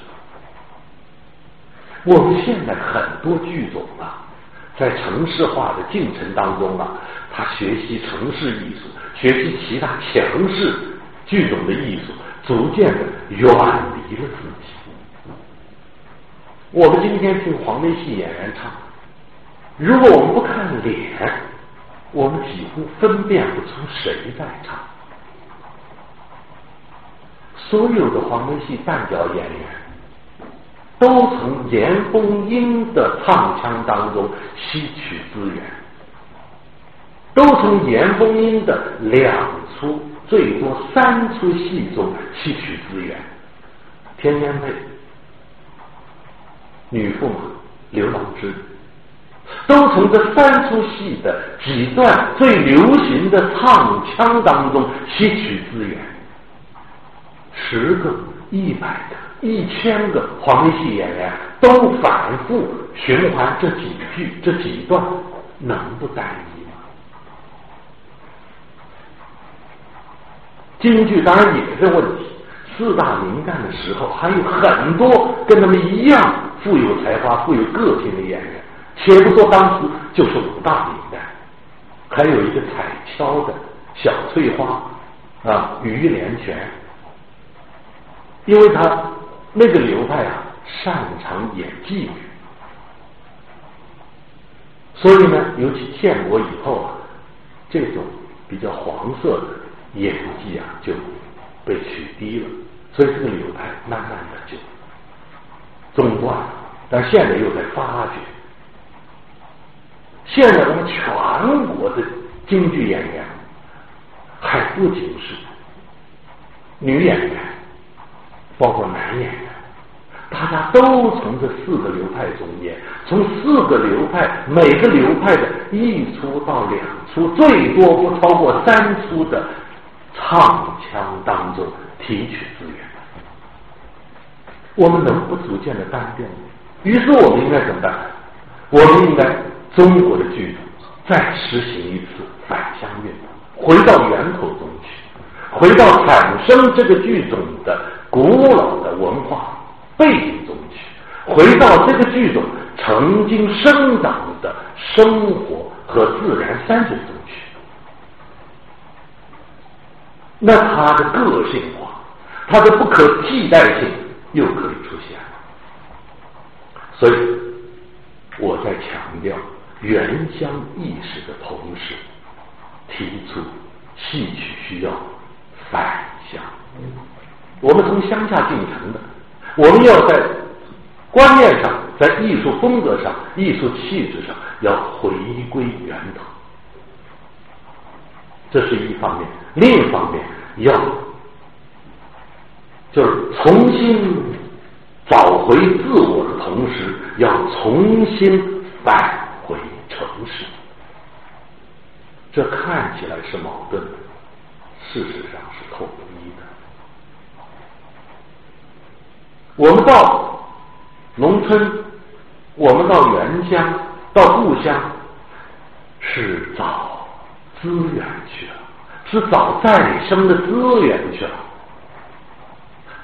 我们现在很多剧种啊，在城市化的进程当中啊，他学习城市艺术，学习其他强势剧种的艺术，逐渐的远离了自己。我们今天听黄梅戏演员唱，如果我们不看脸，我们几乎分辨不出谁在唱。所有的黄梅戏旦角演员，都从严凤英的唱腔当中吸取资源，都从严凤英的两出最多三出戏中吸取资源。天天配。女驸马刘郎芝，都从这三出戏的几段最流行的唱腔当中吸取资源。十个、一百个、一千个黄梅戏演员都反复循环这几句、这几段，能不单一吗？京剧当然也是问题。四大名旦的时候，还有很多跟他们一样富有才华、富有个性的演员。且不说当时就是五大名旦，还有一个彩敲的小翠花啊，于连泉，因为他那个流派啊，擅长演妓女，所以呢，尤其建国以后啊，这种比较黄色的演技啊，就被取缔了。所以这个流派慢慢的就中断了，但现在又在发掘。现在我们全国的京剧演员还不仅是女演员，包括男演员，大家都从这四个流派中间，从四个流派每个流派的一出到两出，最多不超过三出的唱腔当中提取资源。我们能不逐渐的单调吗？于是我们应该怎么办？我们应该中国的剧种再实行一次返乡运动，回到源头中去，回到产生这个剧种的古老的文化背景中去，回到这个剧种曾经生长的生活和自然山水中去。那它的个性化，它的不可替代性。又可以出现了，所以我在强调原乡意识的同时，提出戏曲需要返乡。我们从乡下进城的，我们要在观念上、在艺术风格上、艺术气质上要回归源头，这是一方面；另一方面要就是重新找回自我的同时，要重新返回城市。这看起来是矛盾的，事实上是统一的。我们到农村，我们到原乡、到故乡，是找资源去了，是找再生的资源去了。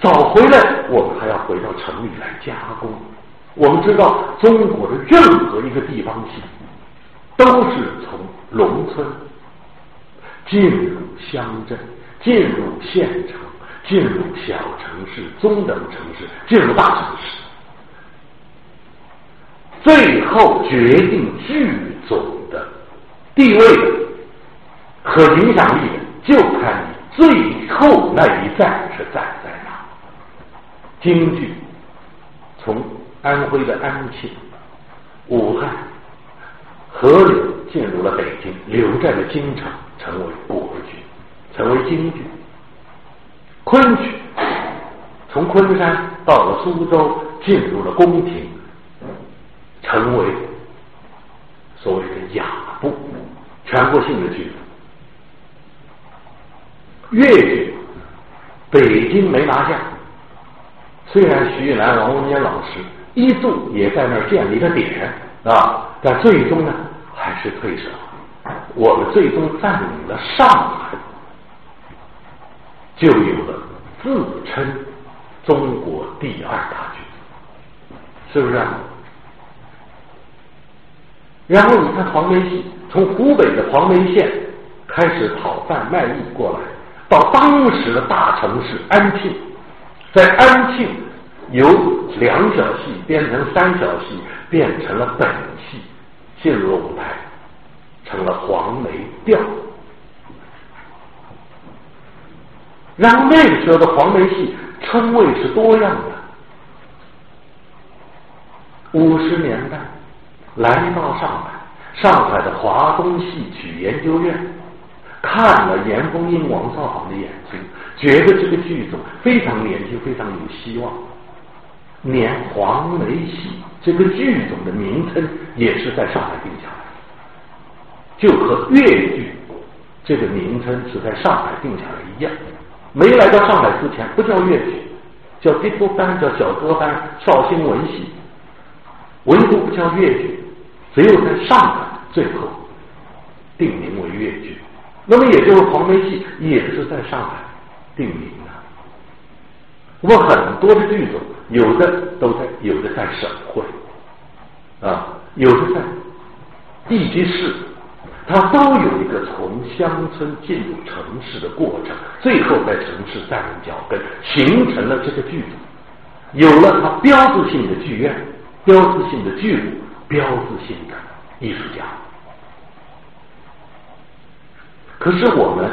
找回来，我们还要回到城里来加工。我们知道，中国的任何一个地方性，都是从农村进入乡镇，进入县城。进入小城市、中等城市，进入大城市，最后决定剧种的地位和影响力的，就看你最后那一站是站在哪。京剧从安徽的安庆、武汉、河流进入了北京，留在了京城，成为国剧，成为京剧。昆曲从昆山到了苏州，进入了宫廷，成为所谓的雅部，全国性的剧。粤剧北京没拿下，虽然徐玉兰、王文坚老师一度也在那儿建立了点啊，但最终呢还是退守。我们最终占领了上海。就有了自称中国第二大剧，是不是？然后你看黄梅戏，从湖北的黄梅县开始讨饭卖艺过来，到当时的大城市安庆，在安庆由两小戏变成三小戏，变成了本戏，进入了舞台，成了黄梅调。然后那个时候的黄梅戏称谓是多样的。五十年代来到上海，上海的华东戏曲研究院看了严凤英、王少舫的演出，觉得这个剧种非常年轻，非常有希望。连黄梅戏这个剧种的名称也是在上海定下来的，就和粤剧这个名称是在上海定下来一样。没来到上海之前，不叫粤剧，叫低波班，叫小歌班、绍兴文戏，唯独不叫粤剧。只有在上海，最后定名为粤剧。那么，也就是黄梅戏也是在上海定名的。我们很多的剧种，有的都在，有的在省会，啊，有的在地级市。它都有一个从乡村进入城市的过程，最后在城市站稳脚跟，形成了这个剧组，有了它标志性的剧院、标志性的剧目、标志性的艺术家。可是我们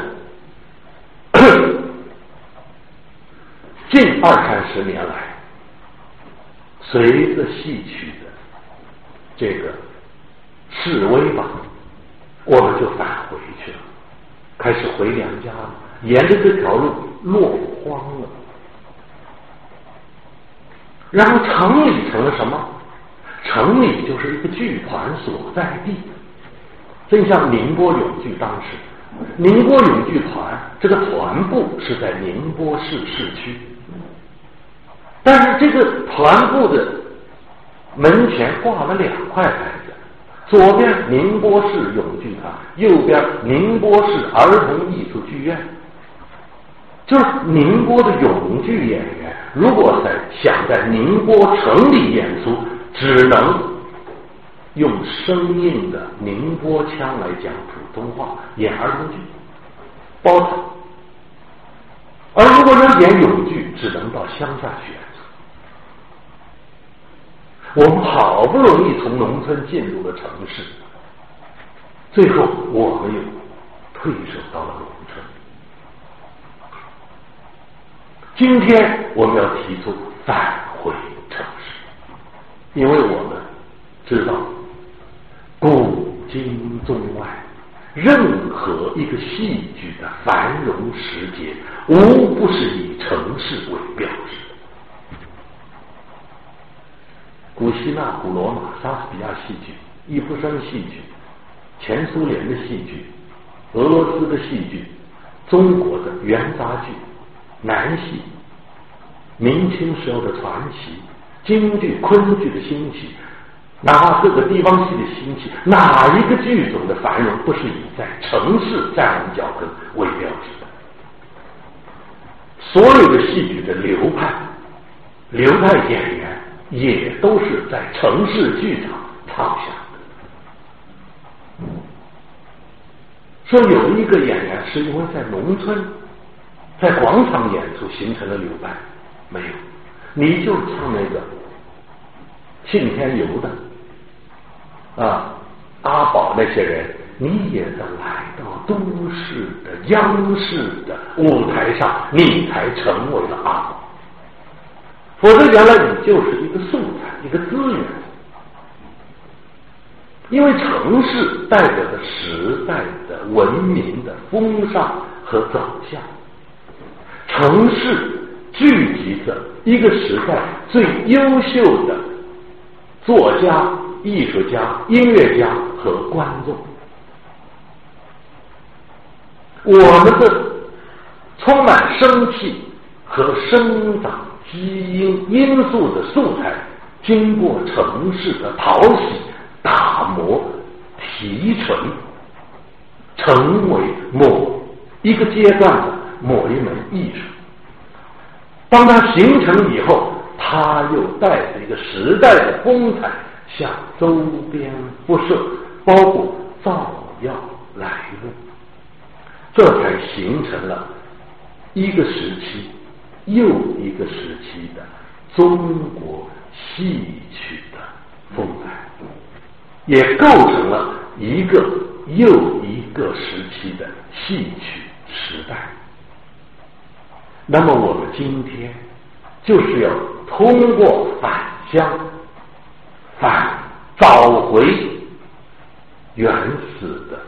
近二三十年来，随着戏曲的这个示威吧。我们就返回去了，开始回娘家了。沿着这条路落荒了，然后城里成了什么？城里就是一个剧团所在地，正像宁波永剧当时，宁波永剧团这个团部是在宁波市市区，但是这个团部的门前挂了两块牌子。左边宁波市永剧团，右边宁波市儿童艺术剧院，就是宁波的永剧演员，如果在想在宁波城里演出，只能用生硬的宁波腔来讲普通话演儿童剧，包场；而如果要演永剧，只能到乡下去。我们好不容易从农村进入了城市，最后我们又退守到了农村。今天我们要提出返回城市，因为我们知道，古今中外，任何一个戏剧的繁荣时节，无不是以城市为标志。古希腊、古罗马、莎士比亚戏剧、易卜生戏剧、前苏联的戏剧、俄罗斯的戏剧、中国的元杂剧、南戏。明清时候的传奇，京剧、昆剧的兴起，哪怕各个地方戏的兴起，哪一个剧种的繁荣不是以在城市站稳脚跟为标志的？所有的戏剧的流派、流派演员也都是在城市剧场唱响的。说有一个演员是因为在农村，在广场演出形成了流派。没有，你就唱那个信天游的啊，阿宝那些人，你也得来到都市的央视的舞台上，你才成为了阿宝。否则，原来你就是一个素材，一个资源。因为城市代表着时代的文明的风尚和走向，城市。聚集着一个时代最优秀的作家、艺术家、音乐家和观众。我们的充满生气和生长基因因素的素材，经过城市的淘洗、打磨、提纯，成为某一个阶段的某一门艺术。当它形成以后，它又带着一个时代的风采向周边辐射，包括照耀来路，这才形成了一个时期又一个时期的中国戏曲的风采，也构成了一个又一个时期的戏曲时代。那么我们今天就是要通过返乡，返找回原始的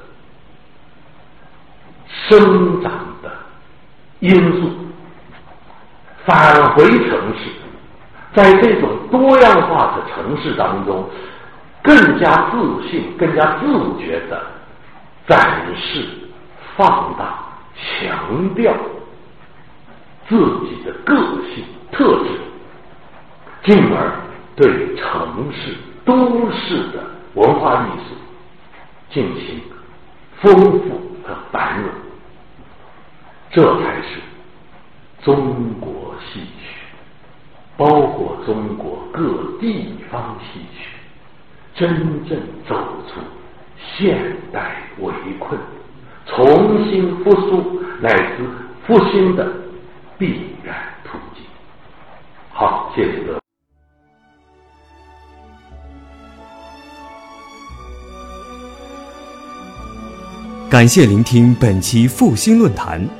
生长的因素，返回城市，在这种多样化的城市当中，更加自信、更加自觉的展示、放大、强调。自己的个性特质，进而对城市都市的文化艺术进行丰富和繁荣，这才是中国戏曲，包括中国各地方戏曲真正走出现代围困、重新复苏乃至复兴的。必然途径。好，谢谢各位。感谢聆听本期复兴论坛。